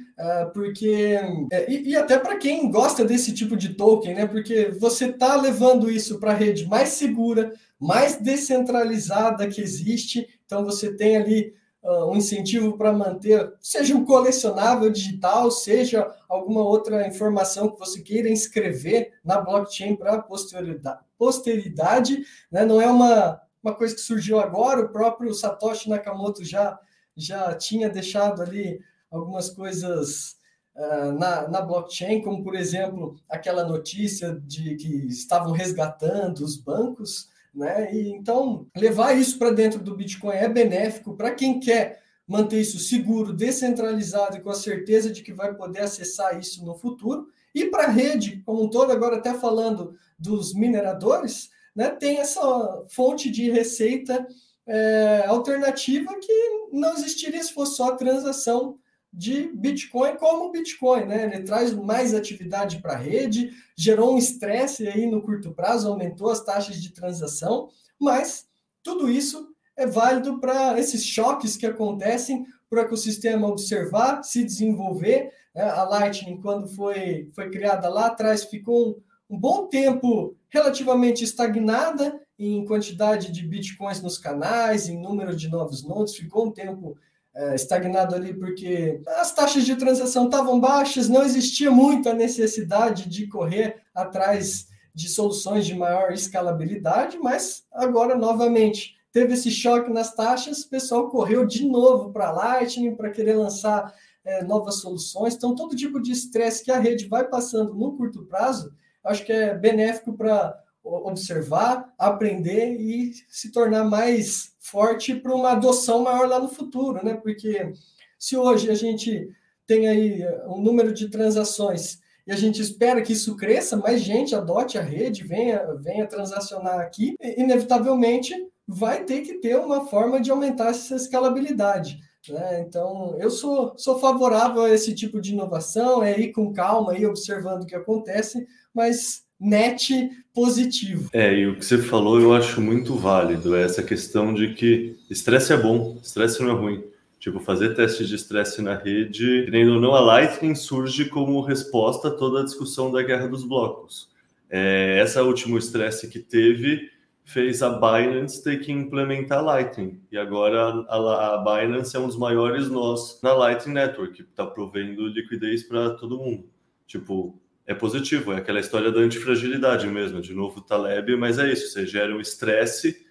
porque é, e, e, até para quem gosta desse tipo de token, né? Porque você está levando isso para a rede mais segura, mais descentralizada que existe. Então você tem ali uh, um incentivo para manter, seja um colecionável digital, seja alguma outra informação que você queira inscrever na blockchain para a posteridade, posteridade né? Não é uma, uma coisa que surgiu agora. O próprio Satoshi Nakamoto já já tinha deixado ali algumas coisas uh, na, na blockchain, como por exemplo aquela notícia de que estavam resgatando os bancos, né? E então levar isso para dentro do Bitcoin é benéfico para quem quer manter isso seguro, descentralizado e com a certeza de que vai poder acessar isso no futuro. E para a rede como um todo, agora até falando dos mineradores, né, tem essa fonte de receita é, alternativa que não existiria se fosse só transação de Bitcoin como Bitcoin, né? Ele traz mais atividade para a rede, gerou um estresse aí no curto prazo, aumentou as taxas de transação, mas tudo isso é válido para esses choques que acontecem para o ecossistema observar, se desenvolver. Né? A Lightning, quando foi, foi criada lá atrás, ficou um, um bom tempo relativamente estagnada em quantidade de bitcoins nos canais, em número de novos nodes, ficou um tempo é, estagnado ali porque as taxas de transação estavam baixas, não existia muita necessidade de correr atrás de soluções de maior escalabilidade, mas agora novamente teve esse choque nas taxas, o pessoal correu de novo para Lightning para querer lançar é, novas soluções. Então, todo tipo de estresse que a rede vai passando no curto prazo, acho que é benéfico para observar, aprender e se tornar mais forte para uma adoção maior lá no futuro, né? Porque se hoje a gente tem aí um número de transações e a gente espera que isso cresça, mais gente adote a rede, venha, venha transacionar aqui, inevitavelmente vai ter que ter uma forma de aumentar essa escalabilidade. Né? Então, eu sou, sou favorável a esse tipo de inovação, é ir com calma, ir observando o que acontece, mas net positivo. É, e o que você falou eu acho muito válido, é essa questão de que estresse é bom, estresse não é ruim. Tipo, fazer testes de estresse na rede, querendo ou não, a Lightning surge como resposta a toda a discussão da guerra dos blocos. É, essa último estresse que teve fez a Binance ter que implementar Lightning. E agora a, a Binance é um dos maiores nós na Lightning Network, que está provendo liquidez para todo mundo. Tipo, é positivo, é aquela história da antifragilidade mesmo, de novo Taleb, mas é isso, você gera um estresse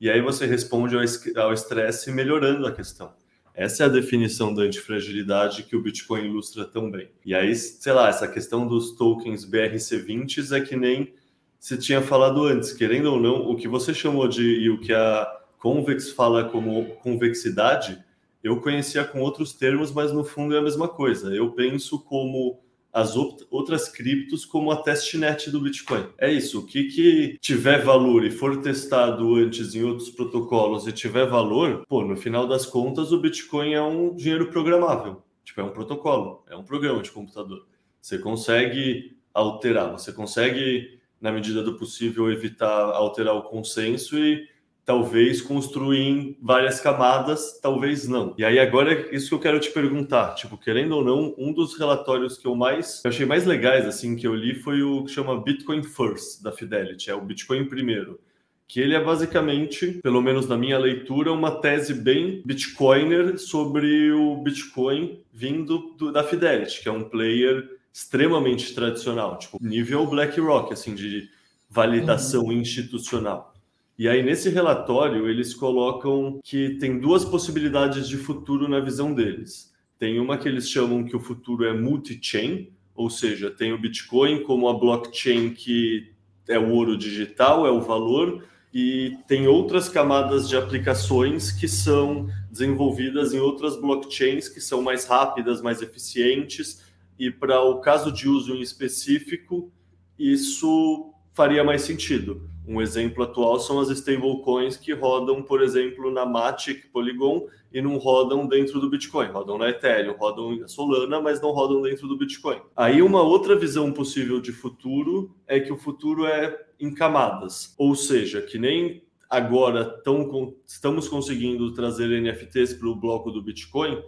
e aí você responde ao estresse melhorando a questão. Essa é a definição da antifragilidade que o Bitcoin ilustra tão bem. E aí, sei lá, essa questão dos tokens BRC20 é que nem se tinha falado antes, querendo ou não, o que você chamou de e o que a Convex fala como convexidade, eu conhecia com outros termos, mas no fundo é a mesma coisa. Eu penso como as outras criptos como a testnet do Bitcoin. É isso, o que, que tiver valor e for testado antes em outros protocolos e tiver valor, pô, no final das contas o Bitcoin é um dinheiro programável. Tipo, é um protocolo, é um programa de computador. Você consegue alterar, você consegue, na medida do possível, evitar alterar o consenso e talvez construir em várias camadas, talvez não. E aí agora é isso que eu quero te perguntar, tipo, querendo ou não, um dos relatórios que eu mais eu achei mais legais assim que eu li foi o que chama Bitcoin First da Fidelity, é o Bitcoin primeiro. que ele é basicamente, pelo menos na minha leitura, uma tese bem bitcoiner sobre o Bitcoin vindo do, da Fidelity, que é um player extremamente tradicional, tipo nível BlackRock, assim, de validação uhum. institucional. E aí, nesse relatório, eles colocam que tem duas possibilidades de futuro na visão deles. Tem uma que eles chamam que o futuro é multi-chain, ou seja, tem o Bitcoin como a blockchain que é o ouro digital, é o valor, e tem outras camadas de aplicações que são desenvolvidas em outras blockchains que são mais rápidas, mais eficientes, e para o caso de uso em específico, isso faria mais sentido. Um exemplo atual são as stablecoins que rodam, por exemplo, na Matic, Polygon e não rodam dentro do Bitcoin, rodam na Ethereum, rodam na Solana, mas não rodam dentro do Bitcoin. Aí uma outra visão possível de futuro é que o futuro é em camadas, ou seja, que nem agora tão, estamos conseguindo trazer NFTs para o bloco do Bitcoin,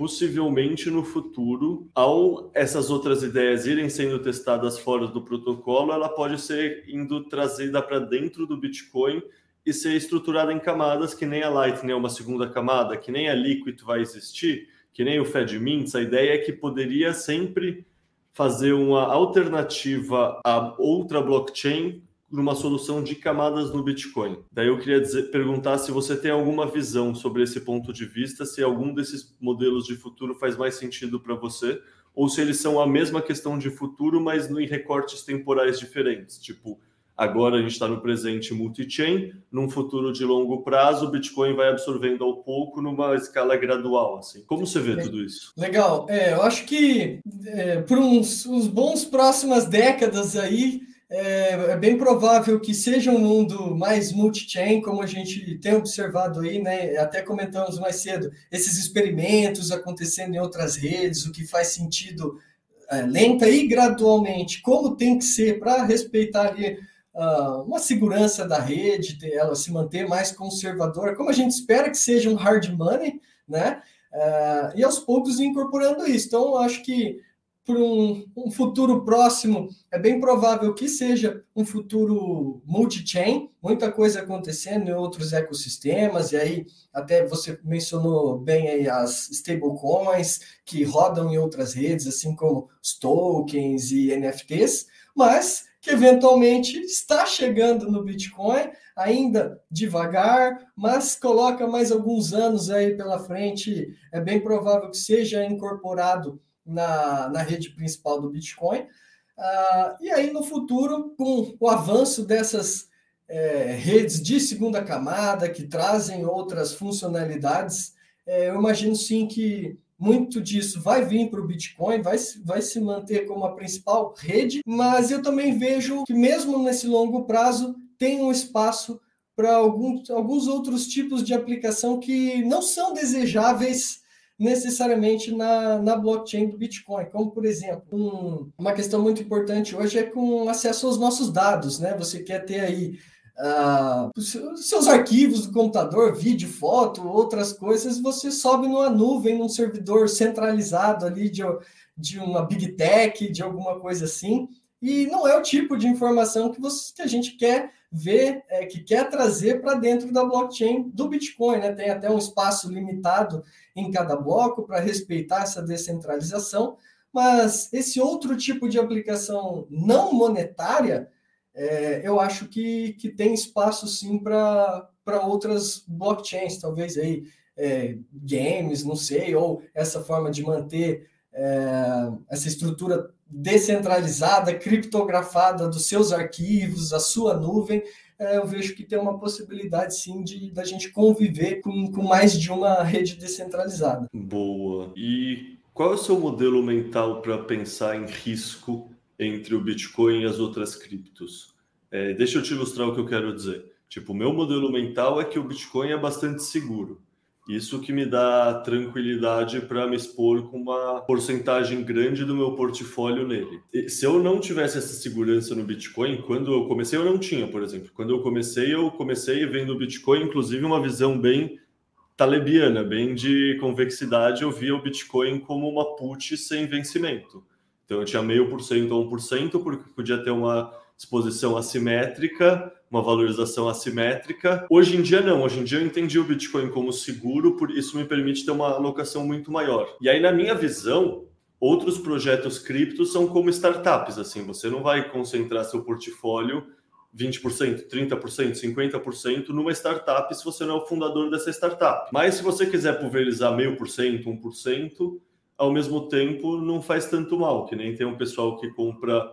possivelmente no futuro, ao essas outras ideias irem sendo testadas fora do protocolo, ela pode ser indo trazida para dentro do Bitcoin e ser estruturada em camadas, que nem a Lightning é uma segunda camada, que nem a Liquid vai existir, que nem o FedMints. A ideia é que poderia sempre fazer uma alternativa a outra blockchain numa solução de camadas no Bitcoin. Daí eu queria dizer, perguntar se você tem alguma visão sobre esse ponto de vista, se algum desses modelos de futuro faz mais sentido para você, ou se eles são a mesma questão de futuro, mas em recortes temporais diferentes. Tipo, agora a gente está no presente multi-chain, num futuro de longo prazo, o Bitcoin vai absorvendo ao pouco numa escala gradual. Assim. Como você vê tudo isso? Legal. É, eu acho que é, por uns, uns bons próximas décadas aí, é, é, bem provável que seja um mundo mais multi-chain, como a gente tem observado aí, né? Até comentamos mais cedo, esses experimentos acontecendo em outras redes, o que faz sentido é, lenta e gradualmente, como tem que ser para respeitar ali uh, uma segurança da rede, ela se manter mais conservadora, como a gente espera que seja um hard money, né? Uh, e aos poucos incorporando isso. Então, acho que por um, um, futuro próximo, é bem provável que seja um futuro multi-chain, muita coisa acontecendo em outros ecossistemas, e aí até você mencionou bem as stablecoins que rodam em outras redes, assim como os tokens e NFTs, mas que eventualmente está chegando no Bitcoin, ainda devagar, mas coloca mais alguns anos aí pela frente, é bem provável que seja incorporado na, na rede principal do Bitcoin. Uh, e aí, no futuro, com o avanço dessas é, redes de segunda camada que trazem outras funcionalidades, é, eu imagino sim que muito disso vai vir para o Bitcoin, vai, vai se manter como a principal rede, mas eu também vejo que, mesmo nesse longo prazo, tem um espaço para alguns, alguns outros tipos de aplicação que não são desejáveis necessariamente na, na blockchain do Bitcoin, como por exemplo, um, uma questão muito importante hoje é com acesso aos nossos dados, né? Você quer ter aí uh, seus arquivos do computador, vídeo, foto, outras coisas, você sobe numa nuvem, num servidor centralizado ali de, de uma big tech, de alguma coisa assim, e não é o tipo de informação que, você, que a gente quer ver, é, que quer trazer para dentro da blockchain do Bitcoin. Né? Tem até um espaço limitado em cada bloco para respeitar essa descentralização, mas esse outro tipo de aplicação não monetária, é, eu acho que, que tem espaço sim para outras blockchains, talvez aí é, games, não sei, ou essa forma de manter é, essa estrutura descentralizada, criptografada dos seus arquivos, a sua nuvem, é, eu vejo que tem uma possibilidade sim de da gente conviver com, com mais de uma rede descentralizada. Boa. E qual é o seu modelo mental para pensar em risco entre o Bitcoin e as outras criptos? É, deixa eu te ilustrar o que eu quero dizer. Tipo, meu modelo mental é que o Bitcoin é bastante seguro. Isso que me dá tranquilidade para me expor com uma porcentagem grande do meu portfólio nele. E se eu não tivesse essa segurança no Bitcoin, quando eu comecei, eu não tinha, por exemplo. Quando eu comecei, eu comecei vendo o Bitcoin, inclusive, uma visão bem talebiana, bem de convexidade. Eu via o Bitcoin como uma put sem vencimento. Então eu tinha meio por cento a um por cento, porque podia ter uma exposição assimétrica, uma valorização assimétrica. Hoje em dia não, hoje em dia eu entendi o Bitcoin como seguro, por isso me permite ter uma alocação muito maior. E aí na minha visão, outros projetos cripto são como startups, assim, você não vai concentrar seu portfólio 20%, 30%, 50% numa startup se você não é o fundador dessa startup. Mas se você quiser pulverizar meio por cento, 1%, ao mesmo tempo não faz tanto mal, que nem tem um pessoal que compra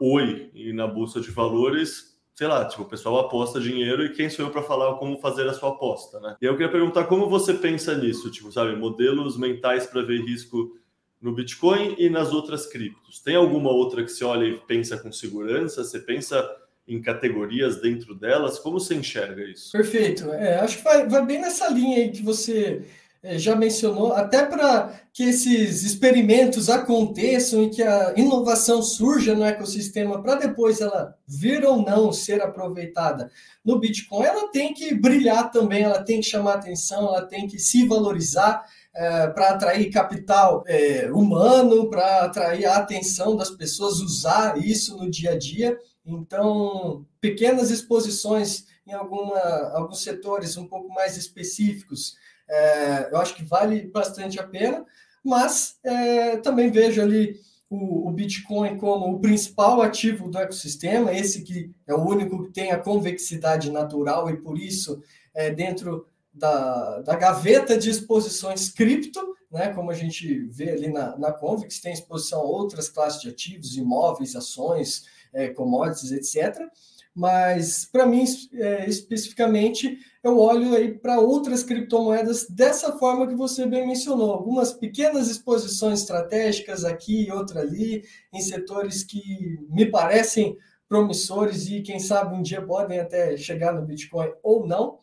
Oi e na bolsa de valores, sei lá, tipo, o pessoal aposta dinheiro e quem sou eu para falar como fazer a sua aposta, né? E eu queria perguntar como você pensa nisso, tipo, sabe, modelos mentais para ver risco no Bitcoin e nas outras criptos. Tem alguma outra que você olha e pensa com segurança? Você pensa em categorias dentro delas? Como você enxerga isso? Perfeito. É, acho que vai, vai bem nessa linha aí que você já mencionou, até para que esses experimentos aconteçam e que a inovação surja no ecossistema para depois ela vir ou não ser aproveitada no Bitcoin, ela tem que brilhar também, ela tem que chamar atenção, ela tem que se valorizar. É, para atrair capital é, humano, para atrair a atenção das pessoas, usar isso no dia a dia. Então, pequenas exposições em alguma, alguns setores um pouco mais específicos, é, eu acho que vale bastante a pena, mas é, também vejo ali o, o, Bitcoin como o principal ativo do ecossistema, esse que é o único que tem a convexidade natural e por isso é dentro da, da gaveta de exposições cripto, né, como a gente vê ali na, na Convex, tem exposição a outras classes de ativos, imóveis, ações, é, commodities, etc. Mas, para mim, é, especificamente, eu olho aí para outras criptomoedas dessa forma que você bem mencionou. Algumas pequenas exposições estratégicas aqui e outra ali, em setores que me parecem promissores e, quem sabe, um dia podem até chegar no Bitcoin ou não.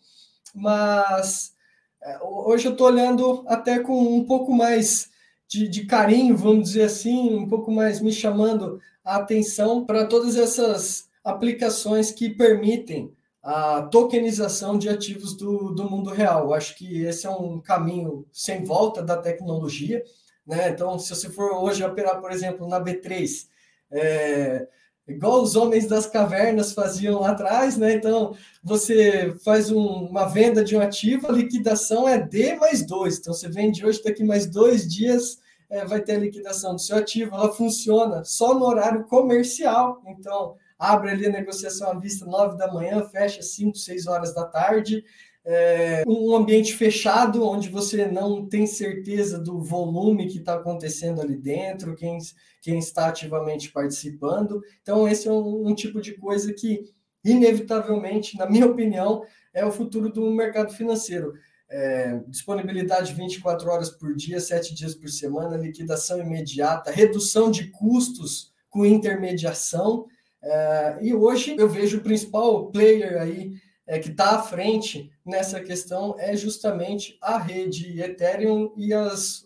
Mas é, hoje eu estou olhando até com um pouco mais de, de carinho, vamos dizer assim, um pouco mais me chamando a atenção para todas essas aplicações que permitem a tokenização de ativos do, do mundo real. Eu acho que esse é um caminho sem volta da tecnologia. Né? Então, se você for hoje operar, por exemplo, na B3, é, igual os homens das cavernas faziam lá atrás, né? Então, você faz um, uma venda de um ativo, a liquidação é D mais dois. Então, você vende hoje, daqui mais dois dias é, vai ter a liquidação do seu ativo. Ela funciona só no horário comercial. Então, abre ali a negociação à vista 9 da manhã, fecha 5, 6 horas da tarde. É, um ambiente fechado, onde você não tem certeza do volume que está acontecendo ali dentro, quem, quem está ativamente participando. Então, esse é um, um tipo de coisa que, inevitavelmente, na minha opinião, é o futuro do mercado financeiro. É, disponibilidade 24 horas por dia, 7 dias por semana, liquidação imediata, redução de custos com intermediação. É, e hoje eu vejo o principal player aí é, que está à frente nessa questão é justamente a rede Ethereum e as,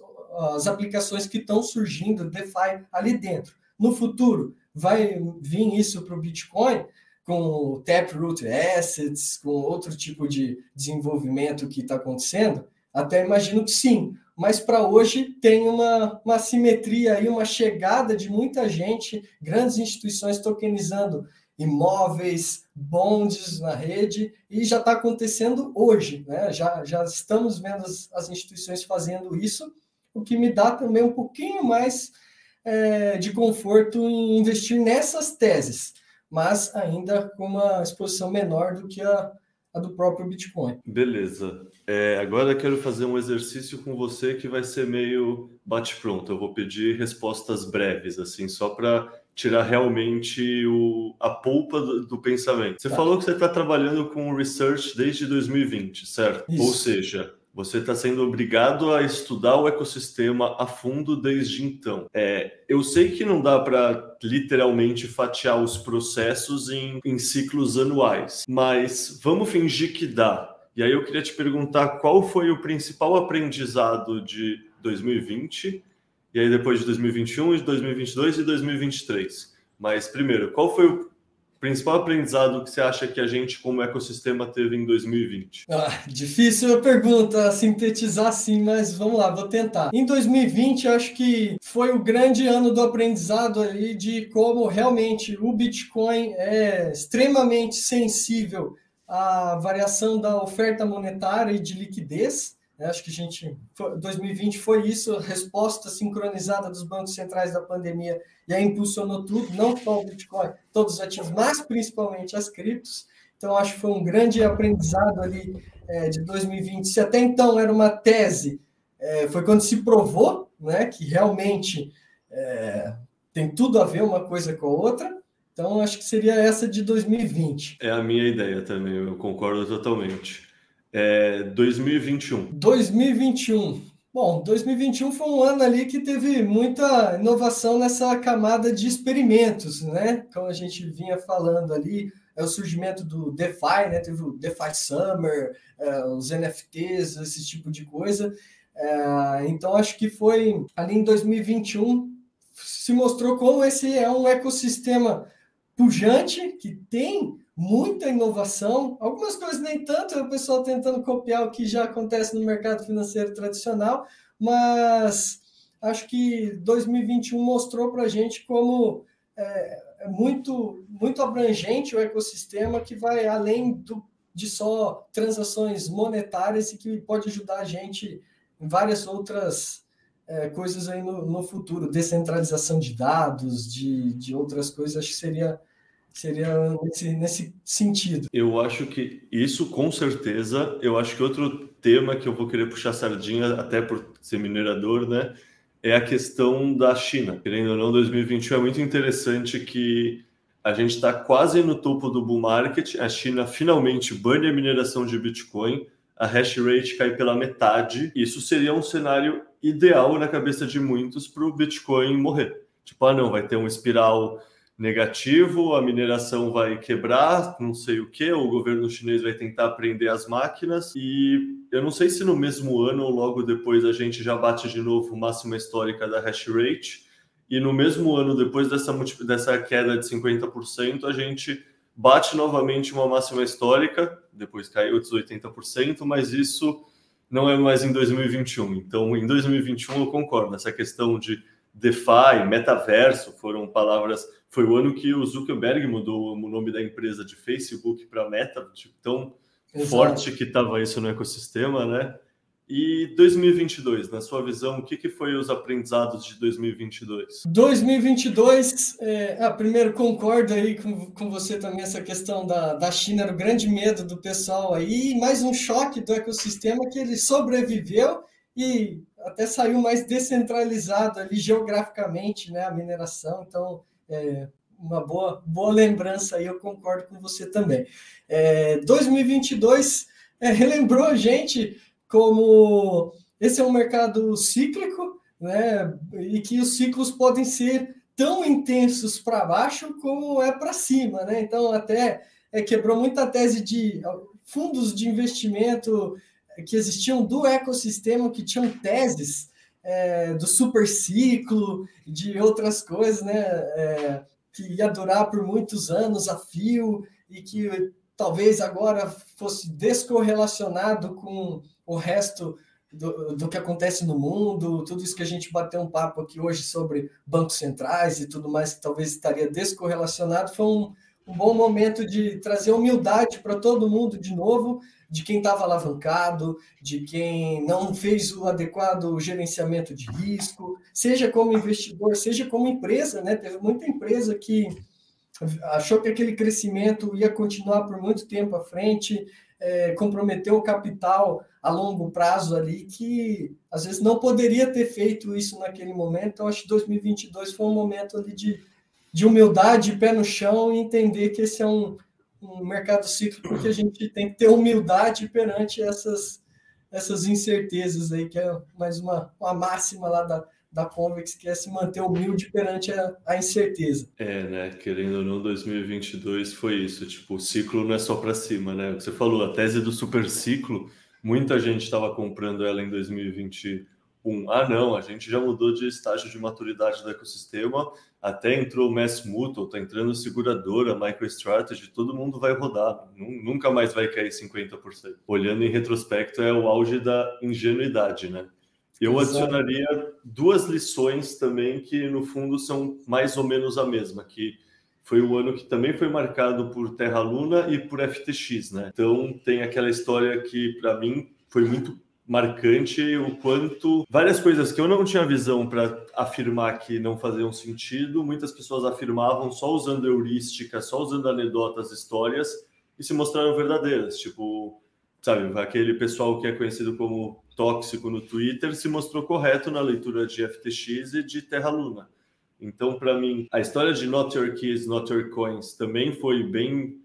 as aplicações que estão surgindo, DeFi, ali dentro. No futuro, vai vir isso para o Bitcoin com Taproot Assets, com outro tipo de desenvolvimento que está acontecendo? Até imagino que sim, mas para hoje tem uma, uma simetria aí, uma chegada de muita gente, grandes instituições tokenizando imóveis, bondes na rede, e já está acontecendo hoje, né? Já, já estamos vendo as, as, instituições fazendo isso, o que me dá também um pouquinho mais é, de conforto em investir nessas teses, mas ainda com uma exposição menor do que a, a do próprio Bitcoin. Beleza. É, agora quero fazer um exercício com você que vai ser meio bate-pronto. Eu vou pedir respostas breves, assim, só para tirar realmente o, a polpa do, do pensamento. Você tá. falou que você está trabalhando com research desde 2020, certo? Isso. Ou seja, você está sendo obrigado a estudar o ecossistema a fundo desde então. É, eu sei que não dá para literalmente fatiar os processos em, em ciclos anuais, mas vamos fingir que dá. E aí eu queria te perguntar qual foi o principal aprendizado de 2020, e aí depois de 2021, de 2022 e 2023. Mas primeiro, qual foi o principal aprendizado que você acha que a gente, como ecossistema, teve em 2020? Ah, difícil a pergunta, sintetizar assim, mas vamos lá, vou tentar. Em 2020, acho que foi o grande ano do aprendizado ali de como realmente o Bitcoin é extremamente sensível à variação da oferta monetária e de liquidez. Acho que a gente, 2020 foi isso, a resposta sincronizada dos bancos centrais da pandemia, e aí impulsionou tudo, não só o Bitcoin, todos os ativos, mas principalmente as criptos. Então, acho que foi um grande aprendizado ali é, de 2020. Se até então era uma tese, é, foi quando se provou né, que realmente é, tem tudo a ver uma coisa com a outra. Então, acho que seria essa de 2020. É a minha ideia também, eu concordo totalmente. É 2021. 2021. Bom, 2021 foi um ano ali que teve muita inovação nessa camada de experimentos, né? Como a gente vinha falando ali, é o surgimento do DeFi, né? Teve o DeFi Summer, é, os NFTs, esse tipo de coisa. É, então, acho que foi ali em 2021 se mostrou como esse é um ecossistema pujante que tem muita inovação, algumas coisas nem tanto, é o pessoal tentando copiar o que já acontece no mercado financeiro tradicional, mas acho que 2021 mostrou para a gente como é, é, muito, muito abrangente o ecossistema que vai além do, de só transações monetárias e que pode ajudar a gente em várias outras é, coisas aí no, no futuro, descentralização de dados, de, de outras coisas, acho que seria Seria nesse, nesse sentido. Eu acho que isso, com certeza. Eu acho que outro tema que eu vou querer puxar sardinha, até por ser minerador, né? É a questão da China. Querendo ou não, 2021 é muito interessante que a gente está quase no topo do bull market. A China finalmente bane a mineração de Bitcoin. A hash rate cai pela metade. Isso seria um cenário ideal na cabeça de muitos para o Bitcoin morrer. Tipo, ah, não, vai ter um espiral negativo, a mineração vai quebrar, não sei o que, o governo chinês vai tentar prender as máquinas. E eu não sei se no mesmo ano ou logo depois a gente já bate de novo máxima histórica da hash rate. E no mesmo ano depois dessa, dessa queda de 50% a gente bate novamente uma máxima histórica, depois caiu outros 80%, mas isso não é mais em 2021. Então, em 2021 eu concordo, essa questão de DeFi, metaverso, foram palavras foi o ano que o Zuckerberg mudou o nome da empresa de Facebook para Meta, tipo, tão Exato. forte que estava isso no ecossistema, né? E 2022, na sua visão, o que, que foi os aprendizados de 2022? 2022, é, ah, primeiro concordo aí com, com você também essa questão da, da China, era o grande medo do pessoal aí, mais um choque do ecossistema que ele sobreviveu e até saiu mais descentralizado ali geograficamente, né, a mineração, então é, uma boa, boa lembrança aí, eu concordo com você também. É, 2022 é, relembrou a gente como esse é um mercado cíclico, né, e que os ciclos podem ser tão intensos para baixo como é para cima, né? Então até é, quebrou muita tese de fundos de investimento que existiam do ecossistema que tinham teses é, do super ciclo, de outras coisas, né? É, que ia durar por muitos anos a fio e que talvez agora fosse descorrelacionado com o resto do, do que acontece no mundo, tudo isso que a gente bateu um papo aqui hoje sobre bancos centrais e tudo mais, que talvez estaria descorrelacionado, foi um, um bom momento de trazer humildade para todo mundo de novo de quem estava alavancado, de quem não fez o adequado gerenciamento de risco, seja como investidor, seja como empresa, né? Teve muita empresa que achou que aquele crescimento ia continuar por muito tempo à frente, é, comprometeu o capital a longo prazo ali, que às vezes não poderia ter feito isso naquele momento. Então, acho que 2022 foi um momento ali de, de humildade, pé no chão e entender que esse é um um mercado cíclico que a gente tem que ter humildade perante essas, essas incertezas aí, que é mais uma, uma máxima lá da, da Convex, que é se manter humilde perante a, a, incerteza. É, né? Querendo ou não, 2022 foi isso. Tipo, o ciclo não é só para cima, né? Você falou, a tese do super ciclo, muita gente estava comprando ela em 2021 um, ah, não, a gente já mudou de estágio de maturidade do ecossistema, até entrou o Mass Mutual, está entrando seguradora, MicroStrategy, todo mundo vai rodar, nunca mais vai cair 50%. Olhando em retrospecto, é o auge da ingenuidade, né? Eu Exato. adicionaria duas lições também que, no fundo, são mais ou menos a mesma, que foi o ano que também foi marcado por Terra Luna e por FTX, né? Então tem aquela história que para mim foi muito marcante o quanto várias coisas que eu não tinha visão para afirmar que não faziam sentido, muitas pessoas afirmavam só usando heurística, só usando anedotas, histórias e se mostraram verdadeiras, tipo, sabe, aquele pessoal que é conhecido como tóxico no Twitter se mostrou correto na leitura de FTX e de Terra Luna. Então, para mim, a história de Not Your Keys, Not Your Coins também foi bem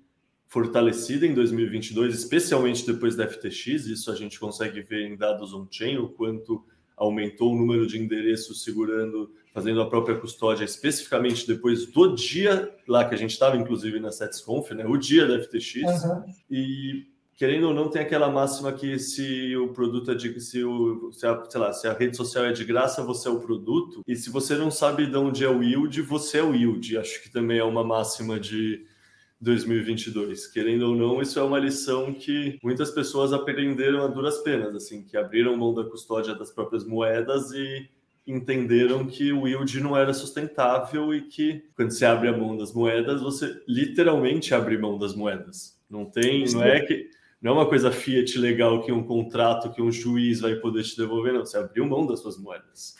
fortalecida em 2022, especialmente depois da FTX. Isso a gente consegue ver em dados on-chain, o quanto aumentou o número de endereços segurando, fazendo a própria custódia, especificamente depois do dia lá que a gente estava, inclusive na SetsConf, né? o dia da FTX. Uhum. E querendo ou não, tem aquela máxima que se o produto é de se, o, se, a, sei lá, se a rede social é de graça, você é o produto. E se você não sabe de onde é o yield, você é o yield. Acho que também é uma máxima de 2022. Querendo ou não, isso é uma lição que muitas pessoas aprenderam a duras penas, assim, que abriram mão da custódia das próprias moedas e entenderam que o yield não era sustentável e que quando você abre a mão das moedas, você literalmente abre mão das moedas. Não tem, não é que não é uma coisa fiat legal que um contrato que um juiz vai poder te devolver, não. Você abriu mão das suas moedas.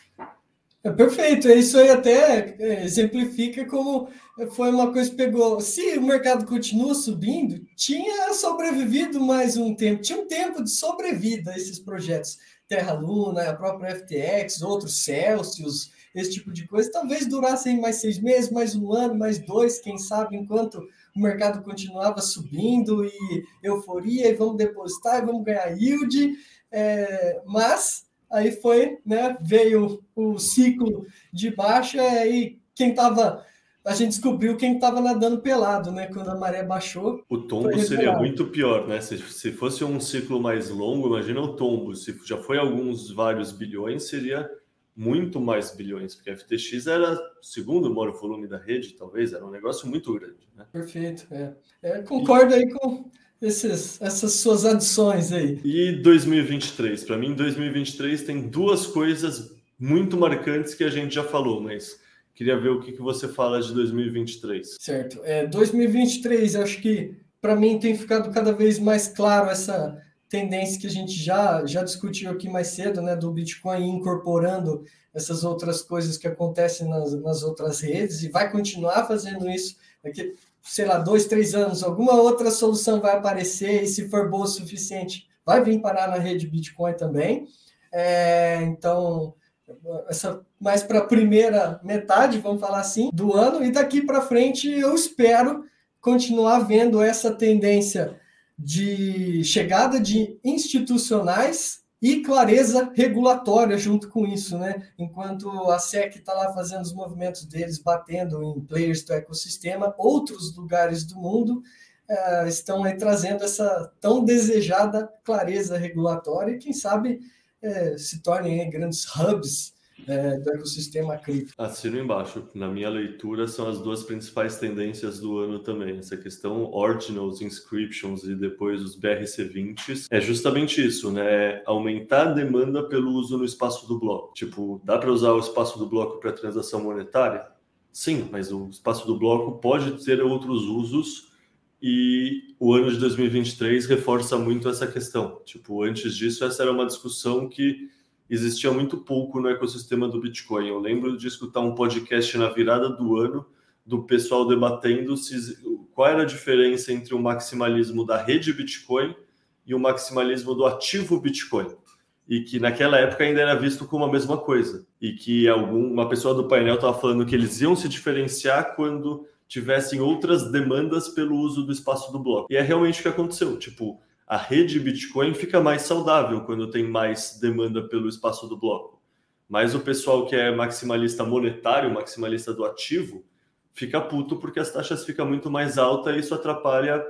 É perfeito, isso aí até é, exemplifica como foi uma coisa que pegou. Se o mercado continua subindo, tinha sobrevivido mais um tempo, tinha um tempo de sobrevida esses projetos. Terra Luna, a própria FTX, outros Celsius, esse tipo de coisa, talvez durassem mais seis meses, mais um ano, mais dois, quem sabe, enquanto o mercado continuava subindo e euforia, e vamos depositar, e vamos ganhar yield, é, mas aí foi, né, veio o ciclo de baixa e quem estava a gente descobriu quem estava nadando pelado, né? Quando a maré baixou. O tombo seria muito pior, né? Se, se fosse um ciclo mais longo, imagina o tombo. Se já foi alguns vários bilhões, seria muito mais bilhões, porque a FTX era o segundo maior volume da rede, talvez, era um negócio muito grande. Né? Perfeito, é. é concordo e... aí com esses, essas suas adições aí. E 2023, para mim, 2023 tem duas coisas muito marcantes que a gente já falou, mas queria ver o que, que você fala de 2023. Certo, é, 2023, acho que para mim tem ficado cada vez mais claro essa tendência que a gente já, já discutiu aqui mais cedo, né, do Bitcoin incorporando essas outras coisas que acontecem nas, nas outras redes e vai continuar fazendo isso daqui, sei lá, dois, três anos, alguma outra solução vai aparecer e se for boa o suficiente, vai vir parar na rede Bitcoin também. É, então, essa mais para a primeira metade, vamos falar assim, do ano, e daqui para frente eu espero continuar vendo essa tendência de chegada de institucionais e clareza regulatória junto com isso, né? Enquanto a SEC está lá fazendo os movimentos deles, batendo em players do ecossistema, outros lugares do mundo uh, estão aí trazendo essa tão desejada clareza regulatória e, quem sabe, uh, se tornem grandes hubs é, do ecossistema cripto. Assino embaixo. Na minha leitura, são as duas principais tendências do ano também. Essa questão ordinals, inscriptions e depois os BRC20s. É justamente isso, né? Aumentar a demanda pelo uso no espaço do bloco. Tipo, dá para usar o espaço do bloco para transação monetária? Sim, mas o espaço do bloco pode ter outros usos e o ano de 2023 reforça muito essa questão. Tipo, antes disso, essa era uma discussão que existia muito pouco no ecossistema do Bitcoin. Eu lembro de escutar um podcast na virada do ano do pessoal debatendo se, qual era a diferença entre o maximalismo da rede Bitcoin e o maximalismo do ativo Bitcoin. E que naquela época ainda era visto como a mesma coisa. E que algum, uma pessoa do painel estava falando que eles iam se diferenciar quando tivessem outras demandas pelo uso do espaço do bloco. E é realmente o que aconteceu. Tipo, a rede Bitcoin fica mais saudável quando tem mais demanda pelo espaço do bloco. Mas o pessoal que é maximalista monetário, maximalista do ativo, fica puto porque as taxas ficam muito mais altas e isso atrapalha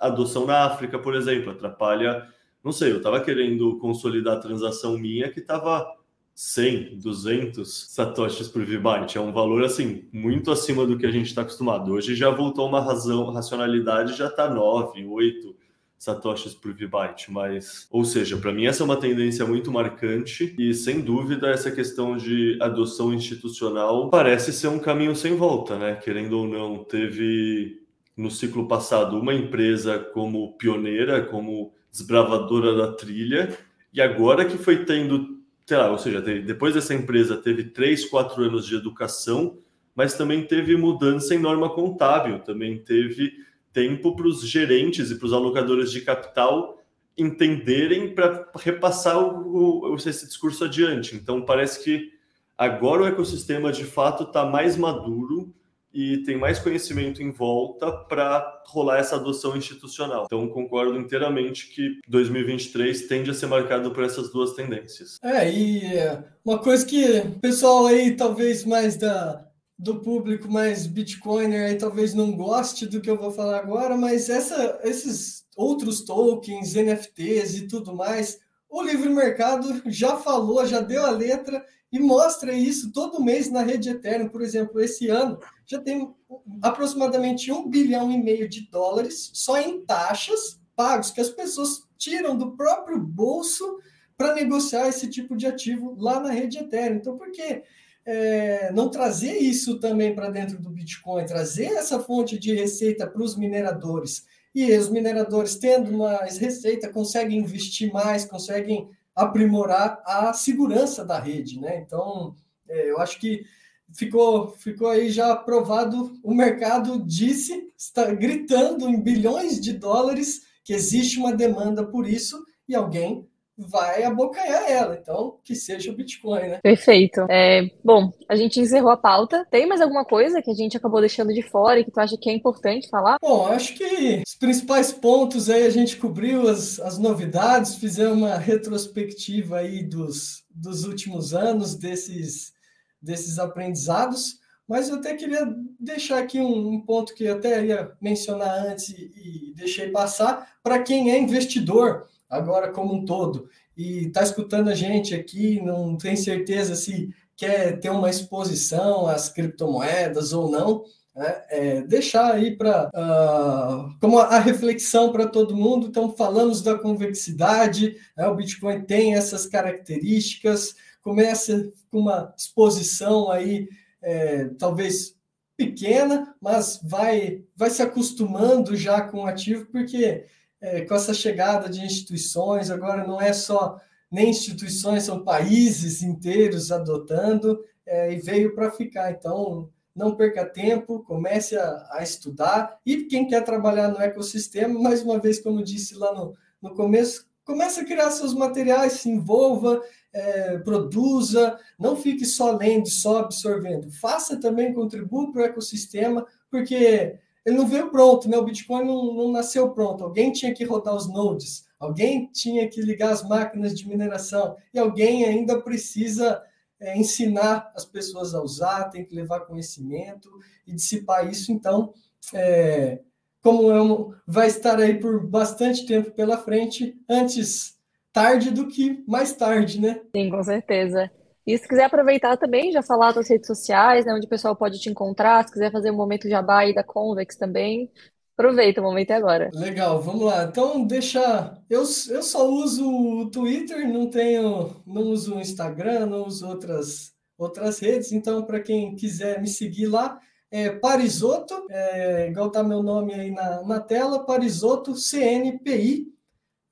a adoção na África, por exemplo, atrapalha, não sei, eu estava querendo consolidar a transação minha que estava 100, 200 satoshis por V-byte. É um valor assim muito acima do que a gente está acostumado. Hoje já voltou uma razão, racionalidade já está 9, 8 satoshis por V-byte, mas, ou seja, para mim essa é uma tendência muito marcante e sem dúvida essa questão de adoção institucional parece ser um caminho sem volta, né? Querendo ou não, teve no ciclo passado uma empresa como pioneira, como desbravadora da trilha, e agora que foi tendo sei lá, ou seja, depois dessa empresa teve três, quatro anos de educação, mas também teve mudança em norma contábil, também teve tempo para os gerentes e para os alocadores de capital entenderem para repassar o, o, esse discurso adiante. Então, parece que agora o ecossistema de fato está mais maduro e tem mais conhecimento em volta para rolar essa adoção institucional. Então, concordo inteiramente que 2023 tende a ser marcado por essas duas tendências. É, e uma coisa que o pessoal aí, talvez mais da, do público mais Bitcoiner aí talvez não goste do que eu vou falar agora, mas essa, esses outros tokens, NFTs e tudo mais, o livre mercado já falou, já deu a letra e mostra isso todo mês na rede Ethereum. Por exemplo, esse ano já tem aproximadamente um bilhão e meio de dólares só em taxas pagos que as pessoas tiram do próprio bolso para negociar esse tipo de ativo lá na rede Ethereum. Então, por que é, não trazer isso também para dentro do Bitcoin, trazer essa fonte de receita para os mineradores? E os mineradores, tendo mais receita, conseguem investir mais, conseguem aprimorar a segurança da rede, né? Então, é, eu acho que ficou, ficou aí já aprovado. O mercado disse, está gritando em bilhões de dólares que existe uma demanda por isso e alguém vai abocanhar ela. Então, que seja o Bitcoin, né? Perfeito. É, bom, a gente encerrou a pauta. Tem mais alguma coisa que a gente acabou deixando de fora e que tu acha que é importante falar? Bom, acho que os principais pontos aí a gente cobriu as, as novidades, fizemos uma retrospectiva aí dos, dos últimos anos, desses, desses aprendizados. Mas eu até queria deixar aqui um, um ponto que eu até ia mencionar antes e, e deixei passar para quem é investidor agora como um todo, e está escutando a gente aqui, não tem certeza se quer ter uma exposição às criptomoedas ou não, né? é, deixar aí para uh, ah, como a, reflexão para todo mundo. Então, falamos da convexidade, né? o Bitcoin tem essas características, começa com uma exposição aí, é, talvez pequena, mas vai, vai se acostumando já com o ativo, porque é, com essa chegada de instituições, agora não é só nem instituições, são países inteiros adotando é, e veio para ficar. Então, não perca tempo, comece a, a, estudar. E quem quer trabalhar no ecossistema, mais uma vez, como disse lá no, no começo, comece a criar seus materiais, se envolva, é, produza, não fique só lendo, só absorvendo. Faça também, contribua para o ecossistema, porque ele não veio pronto, né? O Bitcoin não, não nasceu pronto. Alguém tinha que rodar os nodes, alguém tinha que ligar as máquinas de mineração e alguém ainda precisa é, ensinar as pessoas a usar, tem que levar conhecimento e dissipar isso. Então, é, como eu, vai estar aí por bastante tempo pela frente, antes tarde do que mais tarde, né? Sim, com certeza. E se quiser aproveitar também, já falar das redes sociais, né, onde o pessoal pode te encontrar, se quiser fazer um momento jabá aí da Convex também, aproveita, o momento agora. Legal, vamos lá. Então, deixa. Eu, eu só uso o Twitter, não tenho, não uso o Instagram, não uso outras, outras redes. Então, para quem quiser me seguir lá, é Parisoto, é, igual tá meu nome aí na, na tela, Parisoto CNPI,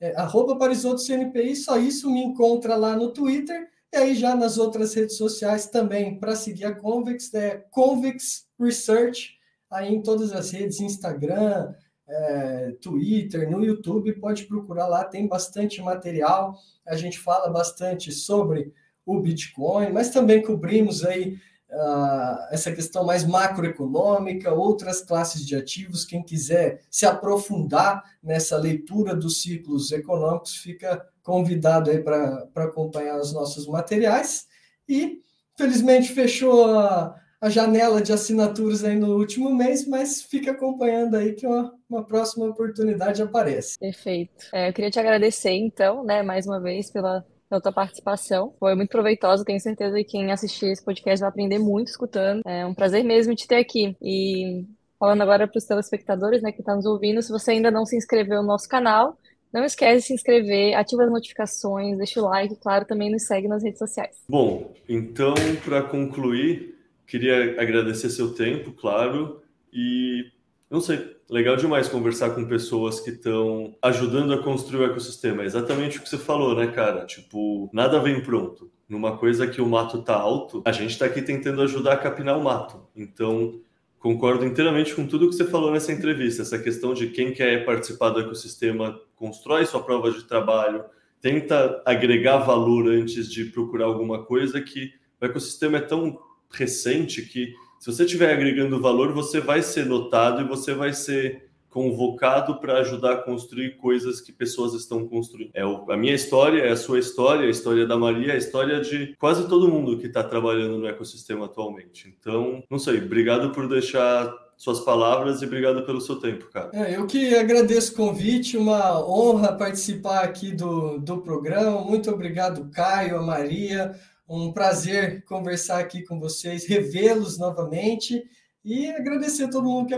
é, arroba Parisoto CNPI, só isso me encontra lá no Twitter. E aí, já nas outras redes sociais também, para seguir a Convex, é Convex Research, aí em todas as redes, Instagram, é, Twitter, no YouTube, pode procurar lá, tem bastante material. A gente fala bastante sobre o Bitcoin, mas também cobrimos aí uh, essa questão mais macroeconômica, outras classes de ativos. Quem quiser se aprofundar nessa leitura dos ciclos econômicos, fica convidado aí para acompanhar os nossos materiais. E, felizmente, fechou a, a janela de assinaturas aí no último mês, mas fica acompanhando aí que uma, uma próxima oportunidade aparece. Perfeito. É, eu queria te agradecer, então, né, mais uma vez, pela pela tua participação. Foi muito proveitosa, tenho certeza que quem assistir esse podcast vai aprender muito escutando. É um prazer mesmo te ter aqui. E falando agora para os telespectadores, né, que estão tá nos ouvindo, se você ainda não se inscreveu no nosso canal, não esquece de se inscrever, ativa as notificações, deixa o like, claro, também nos segue nas redes sociais. Bom, então, para concluir, queria agradecer seu tempo, claro, e não sei, legal demais conversar com pessoas que estão ajudando a construir o ecossistema. É exatamente o que você falou, né, cara? Tipo, nada vem pronto. Numa coisa que o mato tá alto, a gente está aqui tentando ajudar a capinar o mato. Então, concordo inteiramente com tudo que você falou nessa entrevista. Essa questão de quem quer participar do ecossistema constrói sua prova de trabalho, tenta agregar valor antes de procurar alguma coisa que o ecossistema é tão recente que se você estiver agregando valor, você vai ser notado e você vai ser convocado para ajudar a construir coisas que pessoas estão construindo. É a minha história, é a sua história, a história da Maria, a história de quase todo mundo que está trabalhando no ecossistema atualmente. Então, não sei, obrigado por deixar suas palavras e obrigado pelo seu tempo, cara. É, eu que agradeço o convite, uma honra participar aqui do, do programa. Muito obrigado, Caio, a Maria. Um prazer conversar aqui com vocês, revê-los novamente. E agradecer a todo mundo que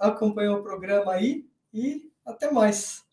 acompanhou o programa aí e até mais.